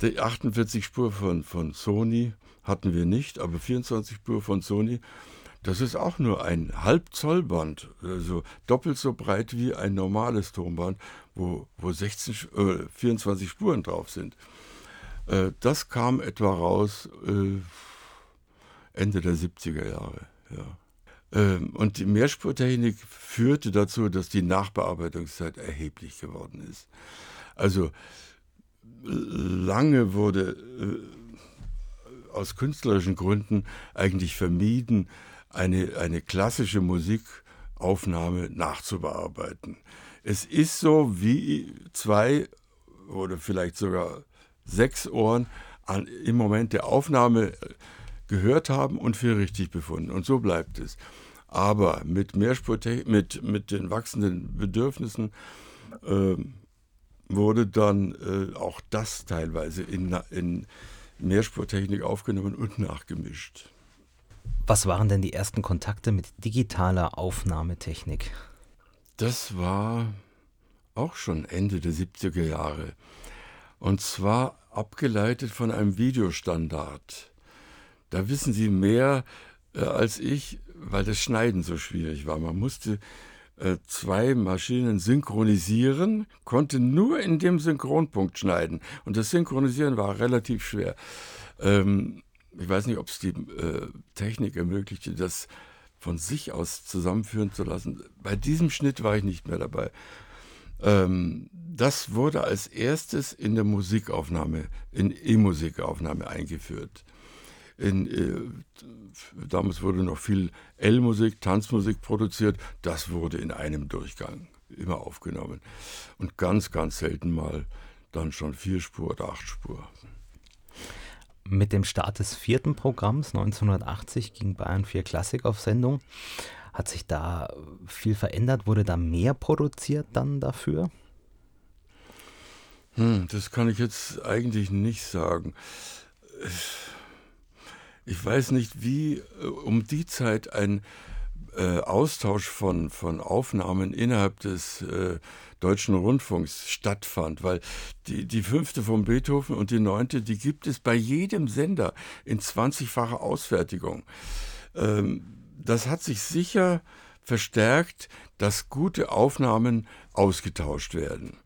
Die 48 Spur von, von Sony hatten wir nicht, aber 24 Spur von Sony, das ist auch nur ein Halbzollband, also doppelt so breit wie ein normales Tonband, wo, wo 16, äh, 24 Spuren drauf sind. Äh, das kam etwa raus äh, Ende der 70er Jahre. Ja. Ähm, und die Mehrspurtechnik führte dazu, dass die Nachbearbeitungszeit erheblich geworden ist. Also lange wurde äh, aus künstlerischen Gründen eigentlich vermieden, eine, eine klassische Musikaufnahme nachzubearbeiten. Es ist so wie zwei oder vielleicht sogar sechs Ohren an, im Moment der Aufnahme gehört haben und für richtig befunden. Und so bleibt es. Aber mit mit, mit den wachsenden Bedürfnissen äh, wurde dann äh, auch das teilweise in, in Mehrspurtechnik aufgenommen und nachgemischt. Was waren denn die ersten Kontakte mit digitaler Aufnahmetechnik? Das war auch schon Ende der 70er Jahre. Und zwar abgeleitet von einem Videostandard. Da wissen Sie mehr äh, als ich, weil das Schneiden so schwierig war. Man musste äh, zwei Maschinen synchronisieren, konnte nur in dem Synchronpunkt schneiden. Und das Synchronisieren war relativ schwer. Ähm, ich weiß nicht, ob es die äh, Technik ermöglichte, das von sich aus zusammenführen zu lassen. Bei diesem Schnitt war ich nicht mehr dabei. Ähm, das wurde als erstes in der Musikaufnahme, in E-Musikaufnahme eingeführt. In, äh, damals wurde noch viel L-Musik, Tanzmusik produziert. Das wurde in einem Durchgang immer aufgenommen. Und ganz, ganz selten mal dann schon vier Spur oder acht Spur. Mit dem Start des vierten Programms 1980 ging Bayern 4 Klassik auf Sendung. Hat sich da viel verändert? Wurde da mehr produziert dann dafür? Hm, das kann ich jetzt eigentlich nicht sagen. Ich weiß nicht, wie äh, um die Zeit ein äh, Austausch von, von Aufnahmen innerhalb des äh, Deutschen Rundfunks stattfand, weil die, die fünfte von Beethoven und die neunte, die gibt es bei jedem Sender in 20-facher Ausfertigung. Ähm, das hat sich sicher verstärkt, dass gute Aufnahmen ausgetauscht werden.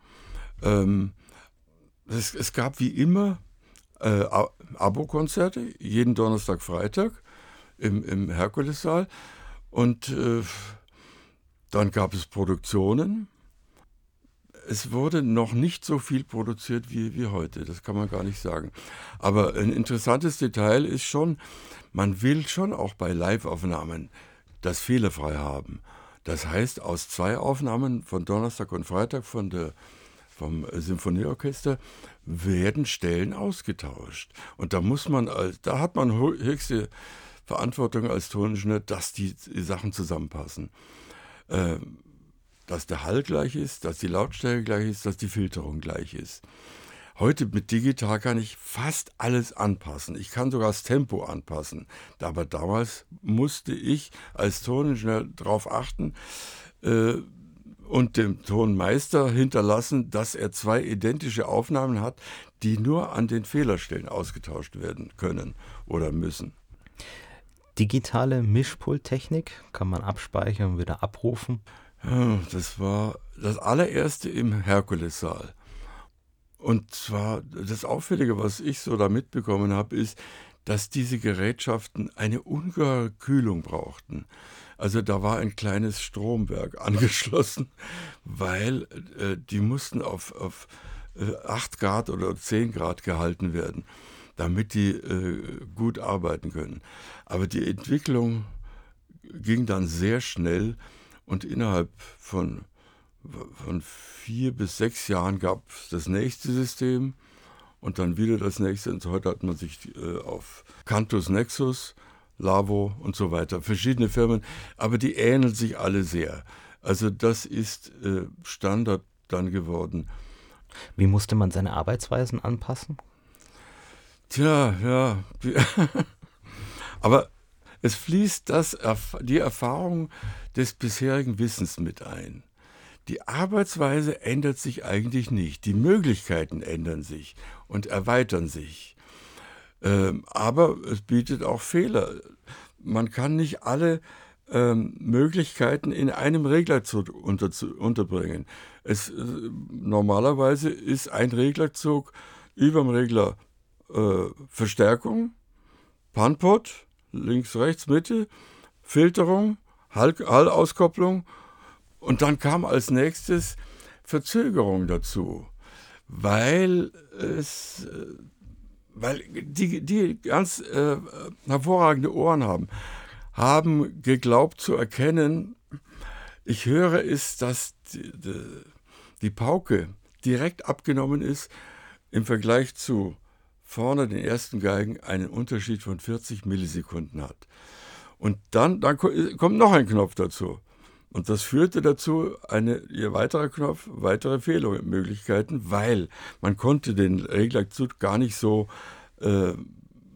Ähm, es, es, gab wie immer äh, Abo-Konzerte, jeden Donnerstag, Freitag im, im Herkulessaal. Und äh, dann gab es Produktionen es wurde noch nicht so viel produziert wie, wie heute, das kann man gar nicht sagen. Aber ein interessantes Detail ist schon, man will schon auch bei Live-Aufnahmen das fehlerfrei haben. Das heißt, aus zwei Aufnahmen von Donnerstag und Freitag von der, vom Symphonieorchester werden Stellen ausgetauscht. Und da muss man, da hat man höchste Verantwortung als Toningenieur, dass die Sachen zusammenpassen. Ähm, dass der Hall gleich ist, dass die Lautstärke gleich ist, dass die Filterung gleich ist. Heute mit digital kann ich fast alles anpassen. Ich kann sogar das Tempo anpassen. Aber damals musste ich als Toningenieur darauf achten äh, und dem Tonmeister hinterlassen, dass er zwei identische Aufnahmen hat, die nur an den Fehlerstellen ausgetauscht werden können oder müssen. Digitale Mischpulttechnik kann man abspeichern und wieder abrufen. Das war das allererste im Herkulessaal. Und zwar das Auffällige, was ich so da mitbekommen habe, ist, dass diese Gerätschaften eine ungeheure Kühlung brauchten. Also da war ein kleines Stromwerk angeschlossen, weil äh, die mussten auf, auf äh, 8 Grad oder 10 Grad gehalten werden, damit die äh, gut arbeiten können. Aber die Entwicklung ging dann sehr schnell und innerhalb von, von vier bis sechs Jahren gab es das nächste System und dann wieder das nächste. Und heute hat man sich äh, auf Cantus Nexus, Lavo und so weiter, verschiedene Firmen, aber die ähneln sich alle sehr. Also das ist äh, Standard dann geworden. Wie musste man seine Arbeitsweisen anpassen? Tja, ja. aber es fließt das, die Erfahrung des bisherigen Wissens mit ein. Die Arbeitsweise ändert sich eigentlich nicht. Die Möglichkeiten ändern sich und erweitern sich. Ähm, aber es bietet auch Fehler. Man kann nicht alle ähm, Möglichkeiten in einem Reglerzug unter, unterbringen. Es, äh, normalerweise ist ein Reglerzug über dem Regler äh, Verstärkung, Panpot, links, rechts, Mitte, Filterung, Hallauskopplung und dann kam als nächstes Verzögerung dazu, weil es, äh, weil die, die ganz äh, hervorragende Ohren haben, haben geglaubt zu erkennen, ich höre es, dass die, die, die Pauke direkt abgenommen ist im Vergleich zu vorne den ersten Geigen einen Unterschied von 40 Millisekunden hat. Und dann, dann kommt noch ein Knopf dazu. Und das führte dazu, eine, ihr weiterer Knopf, weitere Fehlermöglichkeiten, weil man konnte den Reglerzug gar nicht so äh,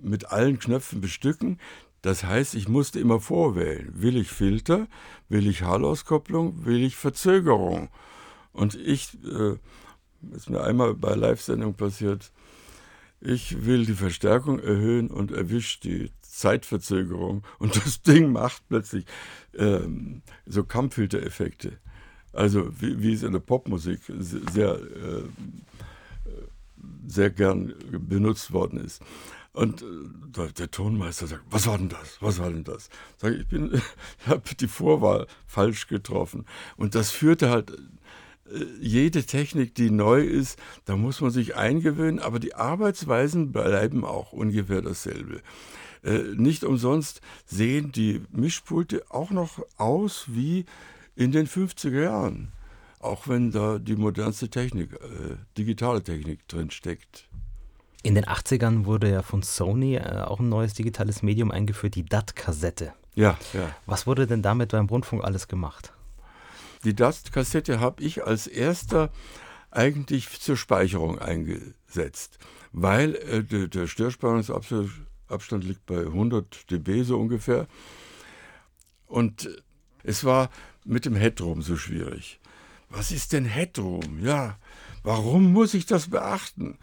mit allen Knöpfen bestücken. Das heißt, ich musste immer vorwählen. Will ich Filter? Will ich Hallauskopplung? Will ich Verzögerung? Und ich, äh, ist mir einmal bei Live-Sendung passiert, ich will die Verstärkung erhöhen und erwischt die Zeitverzögerung und das Ding macht plötzlich ähm, so Kampffilter-Effekte. Also wie, wie, es in der Popmusik sehr äh, sehr gern benutzt worden ist. Und äh, der Tonmeister sagt, was war denn das? Was war denn das? Sag ich, ich bin, ich habe die Vorwahl falsch getroffen. Und das führte halt äh, jede Technik, die neu ist, da muss man sich eingewöhnen, aber die Arbeitsweisen bleiben auch ungefähr dasselbe. Äh, nicht umsonst sehen die Mischpulte auch noch aus wie in den 50er Jahren, auch wenn da die modernste Technik, äh, digitale Technik drin steckt. In den 80ern wurde ja von Sony äh, auch ein neues digitales Medium eingeführt, die DAT-Kassette. Ja, ja. Was wurde denn damit beim Rundfunk alles gemacht? Die DAT-Kassette habe ich als erster eigentlich zur Speicherung eingesetzt, weil äh, der, der Störspannungsabstand liegt bei 100 dB so ungefähr. Und es war mit dem Headroom so schwierig. Was ist denn Headroom? Ja, warum muss ich das beachten?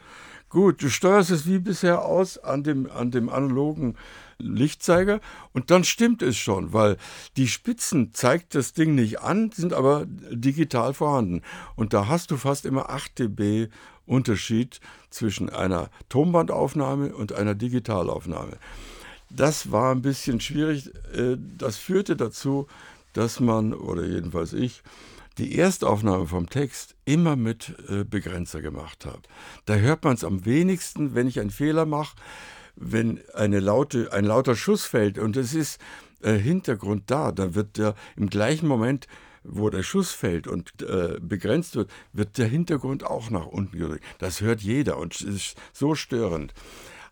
Gut, du steuerst es wie bisher aus an dem, an dem analogen Lichtzeiger und dann stimmt es schon, weil die Spitzen zeigt das Ding nicht an, sind aber digital vorhanden. Und da hast du fast immer 8 dB Unterschied zwischen einer Tonbandaufnahme und einer Digitalaufnahme. Das war ein bisschen schwierig. Äh, das führte dazu, dass man, oder jedenfalls ich, die Erstaufnahme vom Text immer mit äh, Begrenzer gemacht habe. Da hört man es am wenigsten, wenn ich einen Fehler mache, wenn eine laute, ein lauter Schuss fällt und es ist äh, Hintergrund da, dann wird der im gleichen Moment, wo der Schuss fällt und äh, begrenzt wird, wird der Hintergrund auch nach unten gedrückt. Das hört jeder und ist so störend.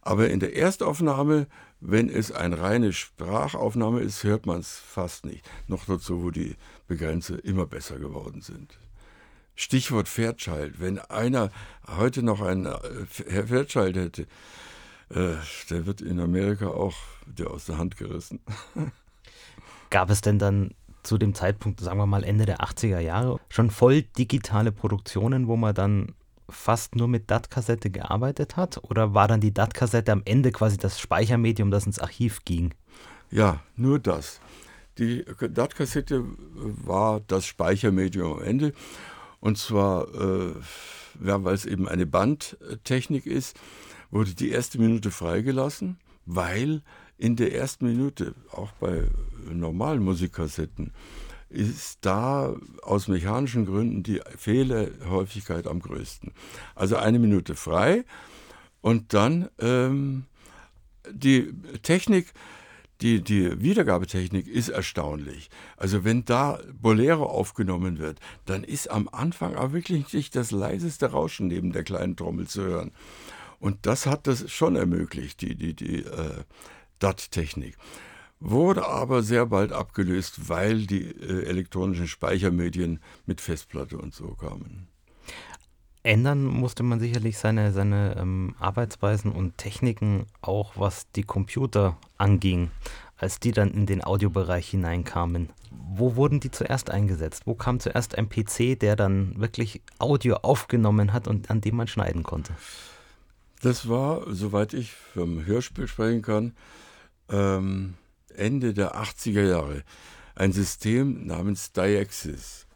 Aber in der Erstaufnahme, wenn es eine reine Sprachaufnahme ist, hört man es fast nicht. Noch dazu, wo die Begrenze immer besser geworden sind. Stichwort Fairchild. Wenn einer heute noch einen äh, Fairchild hätte, äh, der wird in Amerika auch der aus der Hand gerissen. Gab es denn dann zu dem Zeitpunkt, sagen wir mal Ende der 80er Jahre, schon voll digitale Produktionen, wo man dann fast nur mit DAT-Kassette gearbeitet hat? Oder war dann die DAT-Kassette am Ende quasi das Speichermedium, das ins Archiv ging? Ja, nur das. Die DAT-Kassette war das Speichermedium am Ende. Und zwar, äh, ja, weil es eben eine Bandtechnik ist, wurde die erste Minute freigelassen, weil in der ersten Minute, auch bei normalen Musikkassetten, ist da aus mechanischen Gründen die Fehlerhäufigkeit am größten. Also eine Minute frei und dann ähm, die Technik die, die Wiedergabetechnik ist erstaunlich. Also wenn da Bolero aufgenommen wird, dann ist am Anfang auch wirklich nicht das leiseste Rauschen neben der kleinen Trommel zu hören. Und das hat das schon ermöglicht, die, die, die äh, DAT-Technik. Wurde aber sehr bald abgelöst, weil die äh, elektronischen Speichermedien mit Festplatte und so kamen. Ändern musste man sicherlich seine, seine ähm, Arbeitsweisen und Techniken auch, was die Computer anging, als die dann in den Audiobereich hineinkamen. Wo wurden die zuerst eingesetzt? Wo kam zuerst ein PC, der dann wirklich Audio aufgenommen hat und an dem man schneiden konnte? Das war, soweit ich vom Hörspiel sprechen kann, ähm, Ende der 80er Jahre. Ein System namens Diaxis.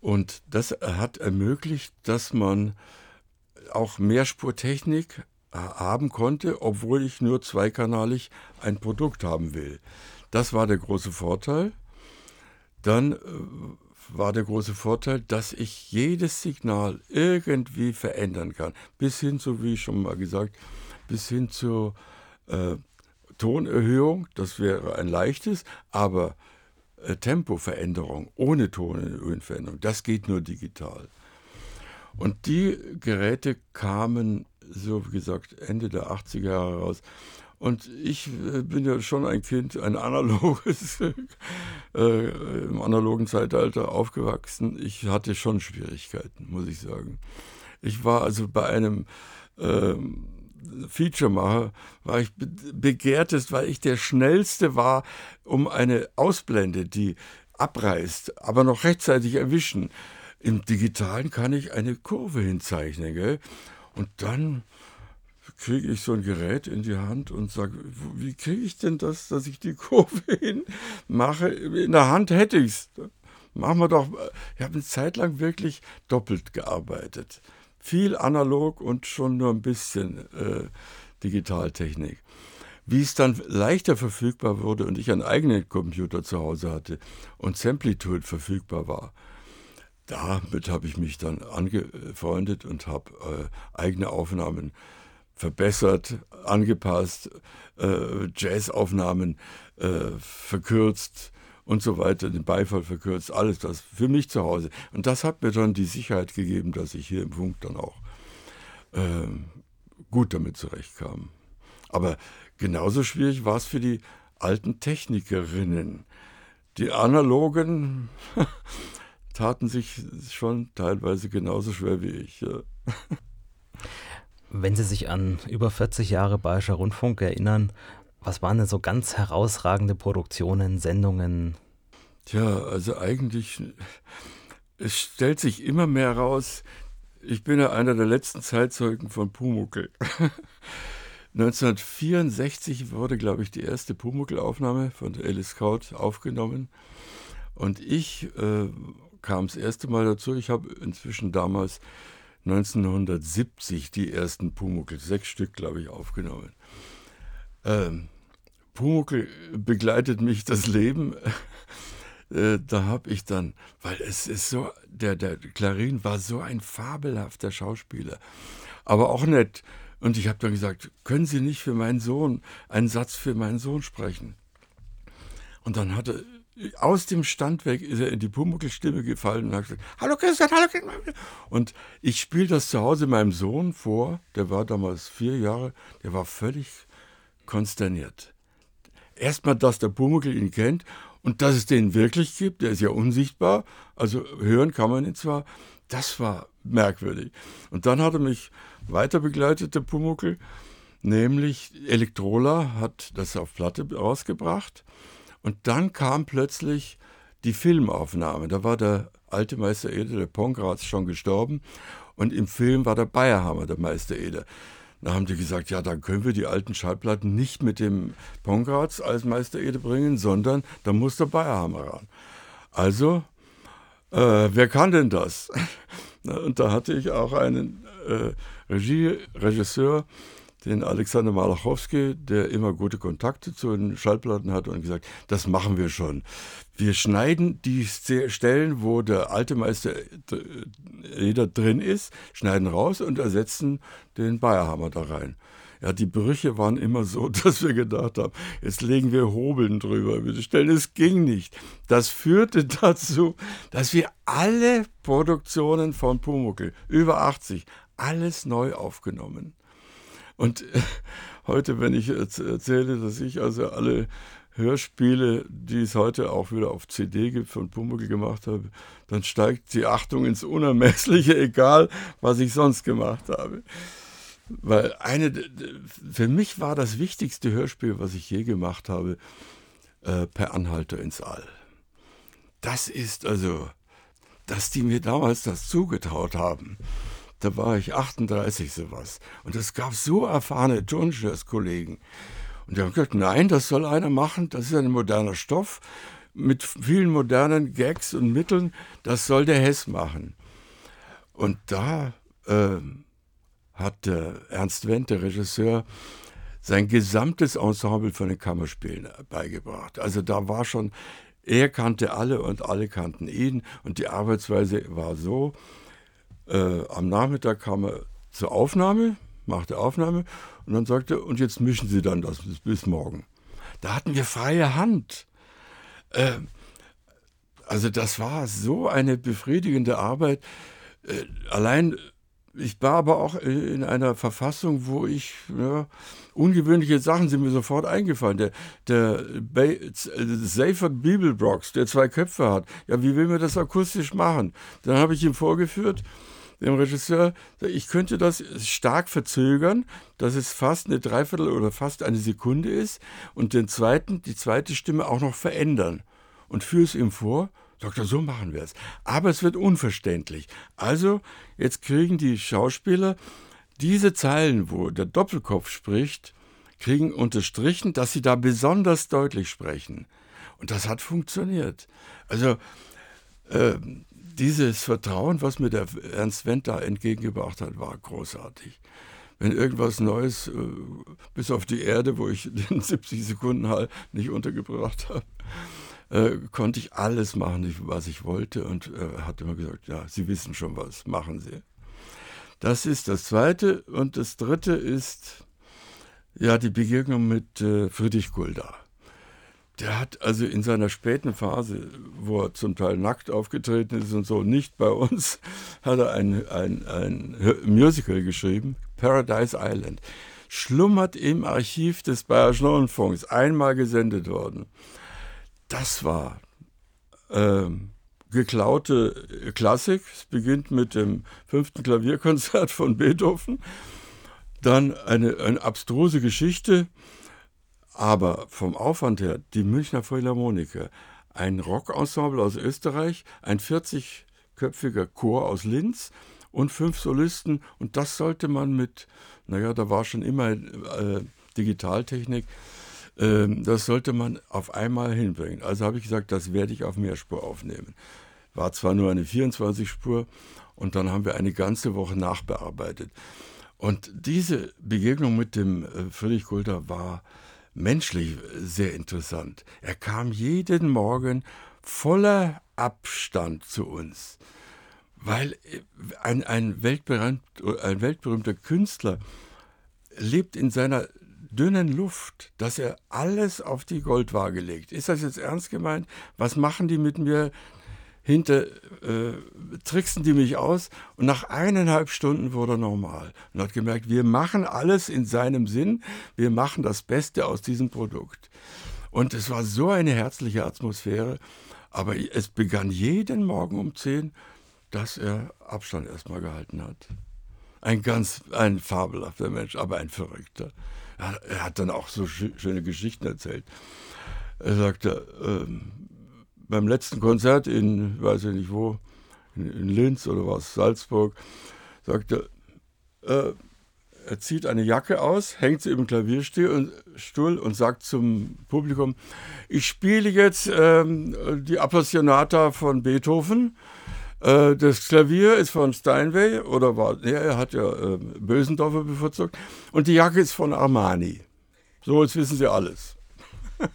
Und das hat ermöglicht, dass man auch Mehrspurtechnik haben konnte, obwohl ich nur zweikanalig ein Produkt haben will. Das war der große Vorteil. Dann äh, war der große Vorteil, dass ich jedes Signal irgendwie verändern kann. Bis hin zu, wie schon mal gesagt, bis hin zur äh, Tonerhöhung. Das wäre ein leichtes, aber äh, Tempoveränderung ohne Tonhöhenveränderung, das geht nur digital. Und die Geräte kamen, so wie gesagt, Ende der 80er Jahre raus. Und ich äh, bin ja schon ein Kind, ein analoges, äh, im analogen Zeitalter aufgewachsen. Ich hatte schon Schwierigkeiten, muss ich sagen. Ich war also bei einem ähm, Feature mache, war ich begehrtest, weil ich der Schnellste war, um eine Ausblende, die abreißt, aber noch rechtzeitig erwischen. Im Digitalen kann ich eine Kurve hinzeichnen. Gell? Und dann kriege ich so ein Gerät in die Hand und sage, wie kriege ich denn das, dass ich die Kurve hinmache? In der Hand hätte ich es. Machen wir doch. Ich habe eine Zeit lang wirklich doppelt gearbeitet viel analog und schon nur ein bisschen äh, Digitaltechnik. Wie es dann leichter verfügbar wurde und ich einen eigenen Computer zu Hause hatte und Samplitude verfügbar war, damit habe ich mich dann angefreundet und habe äh, eigene Aufnahmen verbessert, angepasst, äh, Jazzaufnahmen äh, verkürzt und so weiter, den Beifall verkürzt, alles das für mich zu Hause. Und das hat mir dann die Sicherheit gegeben, dass ich hier im Funk dann auch äh, gut damit zurechtkam. Aber genauso schwierig war es für die alten Technikerinnen. Die analogen taten sich schon teilweise genauso schwer wie ich. Wenn Sie sich an über 40 Jahre Bayerischer Rundfunk erinnern, was waren denn so ganz herausragende Produktionen, Sendungen? Tja, also eigentlich, es stellt sich immer mehr raus, ich bin ja einer der letzten Zeitzeugen von Pumuckel. 1964 wurde, glaube ich, die erste Pumuckel-Aufnahme von Alice Scout aufgenommen. Und ich äh, kam das erste Mal dazu. Ich habe inzwischen damals 1970 die ersten Pumuckel, sechs Stück, glaube ich, aufgenommen. Ähm, Pumuckel begleitet mich das Leben. Äh, da habe ich dann, weil es ist so, der, der Clarin war so ein fabelhafter Schauspieler, aber auch nett. Und ich habe dann gesagt, können Sie nicht für meinen Sohn einen Satz für meinen Sohn sprechen? Und dann hatte aus dem Stand weg ist er in die Pumuckl-Stimme gefallen und hat gesagt, hallo Christian, hallo Christian. Und ich spiele das zu Hause meinem Sohn vor, der war damals vier Jahre, der war völlig konsterniert. Erstmal, dass der Pumuckl ihn kennt und dass es den wirklich gibt, der ist ja unsichtbar, also hören kann man ihn zwar, das war merkwürdig. Und dann hat er mich weiter begleitet, der Pumuckl, nämlich Elektrola hat das auf Platte rausgebracht und dann kam plötzlich die Filmaufnahme. Da war der alte Meister Eder, der Pongratz, schon gestorben. Und im Film war der Bayerhammer, der Meister Eder. Da haben die gesagt, ja, dann können wir die alten Schallplatten nicht mit dem Pongratz als Meister Ede bringen, sondern da muss der Bayerhammer ran. Also, äh, wer kann denn das? Und da hatte ich auch einen äh, Regie, Regisseur, den Alexander Malachowski, der immer gute Kontakte zu den Schallplatten hat und gesagt, das machen wir schon. Wir schneiden die Stellen, wo der alte Meister Eder drin ist, schneiden raus und ersetzen den Bayerhammer da rein. Ja, die Brüche waren immer so, dass wir gedacht haben, jetzt legen wir Hobeln drüber. Wir stellen, es ging nicht. Das führte dazu, dass wir alle Produktionen von Pumuckl, über 80, alles neu aufgenommen und äh, heute, wenn ich erzähle, dass ich also alle Hörspiele, die es heute auch wieder auf CD gibt, von Pumuckl gemacht habe, dann steigt die Achtung ins Unermessliche, egal was ich sonst gemacht habe. Weil eine, für mich war das wichtigste Hörspiel, was ich je gemacht habe, äh, Per Anhalter ins All. Das ist also, dass die mir damals das zugetraut haben da war ich 38 sowas. Und es gab so erfahrene Tonschers-Kollegen. Und die haben gesagt, nein, das soll einer machen, das ist ein moderner Stoff mit vielen modernen Gags und Mitteln, das soll der Hess machen. Und da äh, hat der Ernst Wendt, der Regisseur, sein gesamtes Ensemble von den Kammerspielen beigebracht. Also da war schon, er kannte alle und alle kannten ihn und die Arbeitsweise war so, äh, am Nachmittag kam er zur Aufnahme, machte Aufnahme und dann sagte, und jetzt mischen Sie dann das bis, bis morgen. Da hatten wir freie Hand. Äh, also das war so eine befriedigende Arbeit. Äh, allein, ich war aber auch in einer Verfassung, wo ich, ja, ungewöhnliche Sachen sind mir sofort eingefallen. Der, der Safer Bibelbrox, der zwei Köpfe hat, ja, wie will man das akustisch machen? Dann habe ich ihm vorgeführt, dem Regisseur, ich könnte das stark verzögern, dass es fast eine Dreiviertel oder fast eine Sekunde ist und den zweiten, die zweite Stimme auch noch verändern. Und führe es ihm vor, sagt er, so machen wir es. Aber es wird unverständlich. Also, jetzt kriegen die Schauspieler diese Zeilen, wo der Doppelkopf spricht, kriegen unterstrichen, dass sie da besonders deutlich sprechen. Und das hat funktioniert. Also, äh, dieses Vertrauen, was mir der Ernst Wendt da entgegengebracht hat, war großartig. Wenn irgendwas Neues, äh, bis auf die Erde, wo ich den 70 Sekunden halt nicht untergebracht habe, äh, konnte ich alles machen, was ich wollte und äh, hat immer gesagt, ja, Sie wissen schon was, machen Sie. Das ist das Zweite. Und das Dritte ist ja die Begegnung mit Friedrich Gulda. Der hat also in seiner späten Phase, wo er zum Teil nackt aufgetreten ist und so, nicht bei uns, hat er ein, ein, ein Musical geschrieben, Paradise Island. Schlummert im Archiv des Bayerischen Rundfunks, einmal gesendet worden. Das war ähm, geklaute Klassik. Es beginnt mit dem fünften Klavierkonzert von Beethoven. Dann eine, eine abstruse Geschichte aber vom Aufwand her, die Münchner Philharmoniker, ein Rockensemble aus Österreich, ein 40-köpfiger Chor aus Linz und fünf Solisten. Und das sollte man mit, naja, da war schon immer äh, Digitaltechnik, äh, das sollte man auf einmal hinbringen. Also habe ich gesagt, das werde ich auf Mehrspur aufnehmen. War zwar nur eine 24-Spur und dann haben wir eine ganze Woche nachbearbeitet. Und diese Begegnung mit dem äh, Friedrich Gulda war menschlich sehr interessant. Er kam jeden Morgen voller Abstand zu uns, weil äh, ein, ein, weltberühmt, ein weltberühmter Künstler lebt in seiner dünnen Luft, dass er alles auf die Goldwaage legt. Ist das jetzt ernst gemeint? Was machen die mit mir? Hinter äh, tricksen die mich aus und nach eineinhalb Stunden wurde er normal und hat gemerkt, wir machen alles in seinem Sinn, wir machen das Beste aus diesem Produkt. Und es war so eine herzliche Atmosphäre, aber es begann jeden Morgen um zehn, dass er Abstand erstmal gehalten hat. Ein ganz, ein fabelhafter Mensch, aber ein Verrückter. Er hat dann auch so schöne Geschichten erzählt. Er sagte, ähm, beim letzten Konzert in, weiß ich nicht wo, in, in Linz oder was, Salzburg, sagte, äh, er zieht eine Jacke aus, hängt sie im Klavierstuhl und, Stuhl und sagt zum Publikum, ich spiele jetzt ähm, die Appassionata von Beethoven. Äh, das Klavier ist von Steinway oder war, ja, er hat ja äh, Bösendorfer bevorzugt und die Jacke ist von Armani. So, jetzt wissen Sie alles.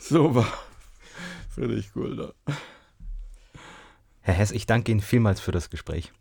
so war Friedrich Gulda. Herr Hess, ich danke Ihnen vielmals für das Gespräch.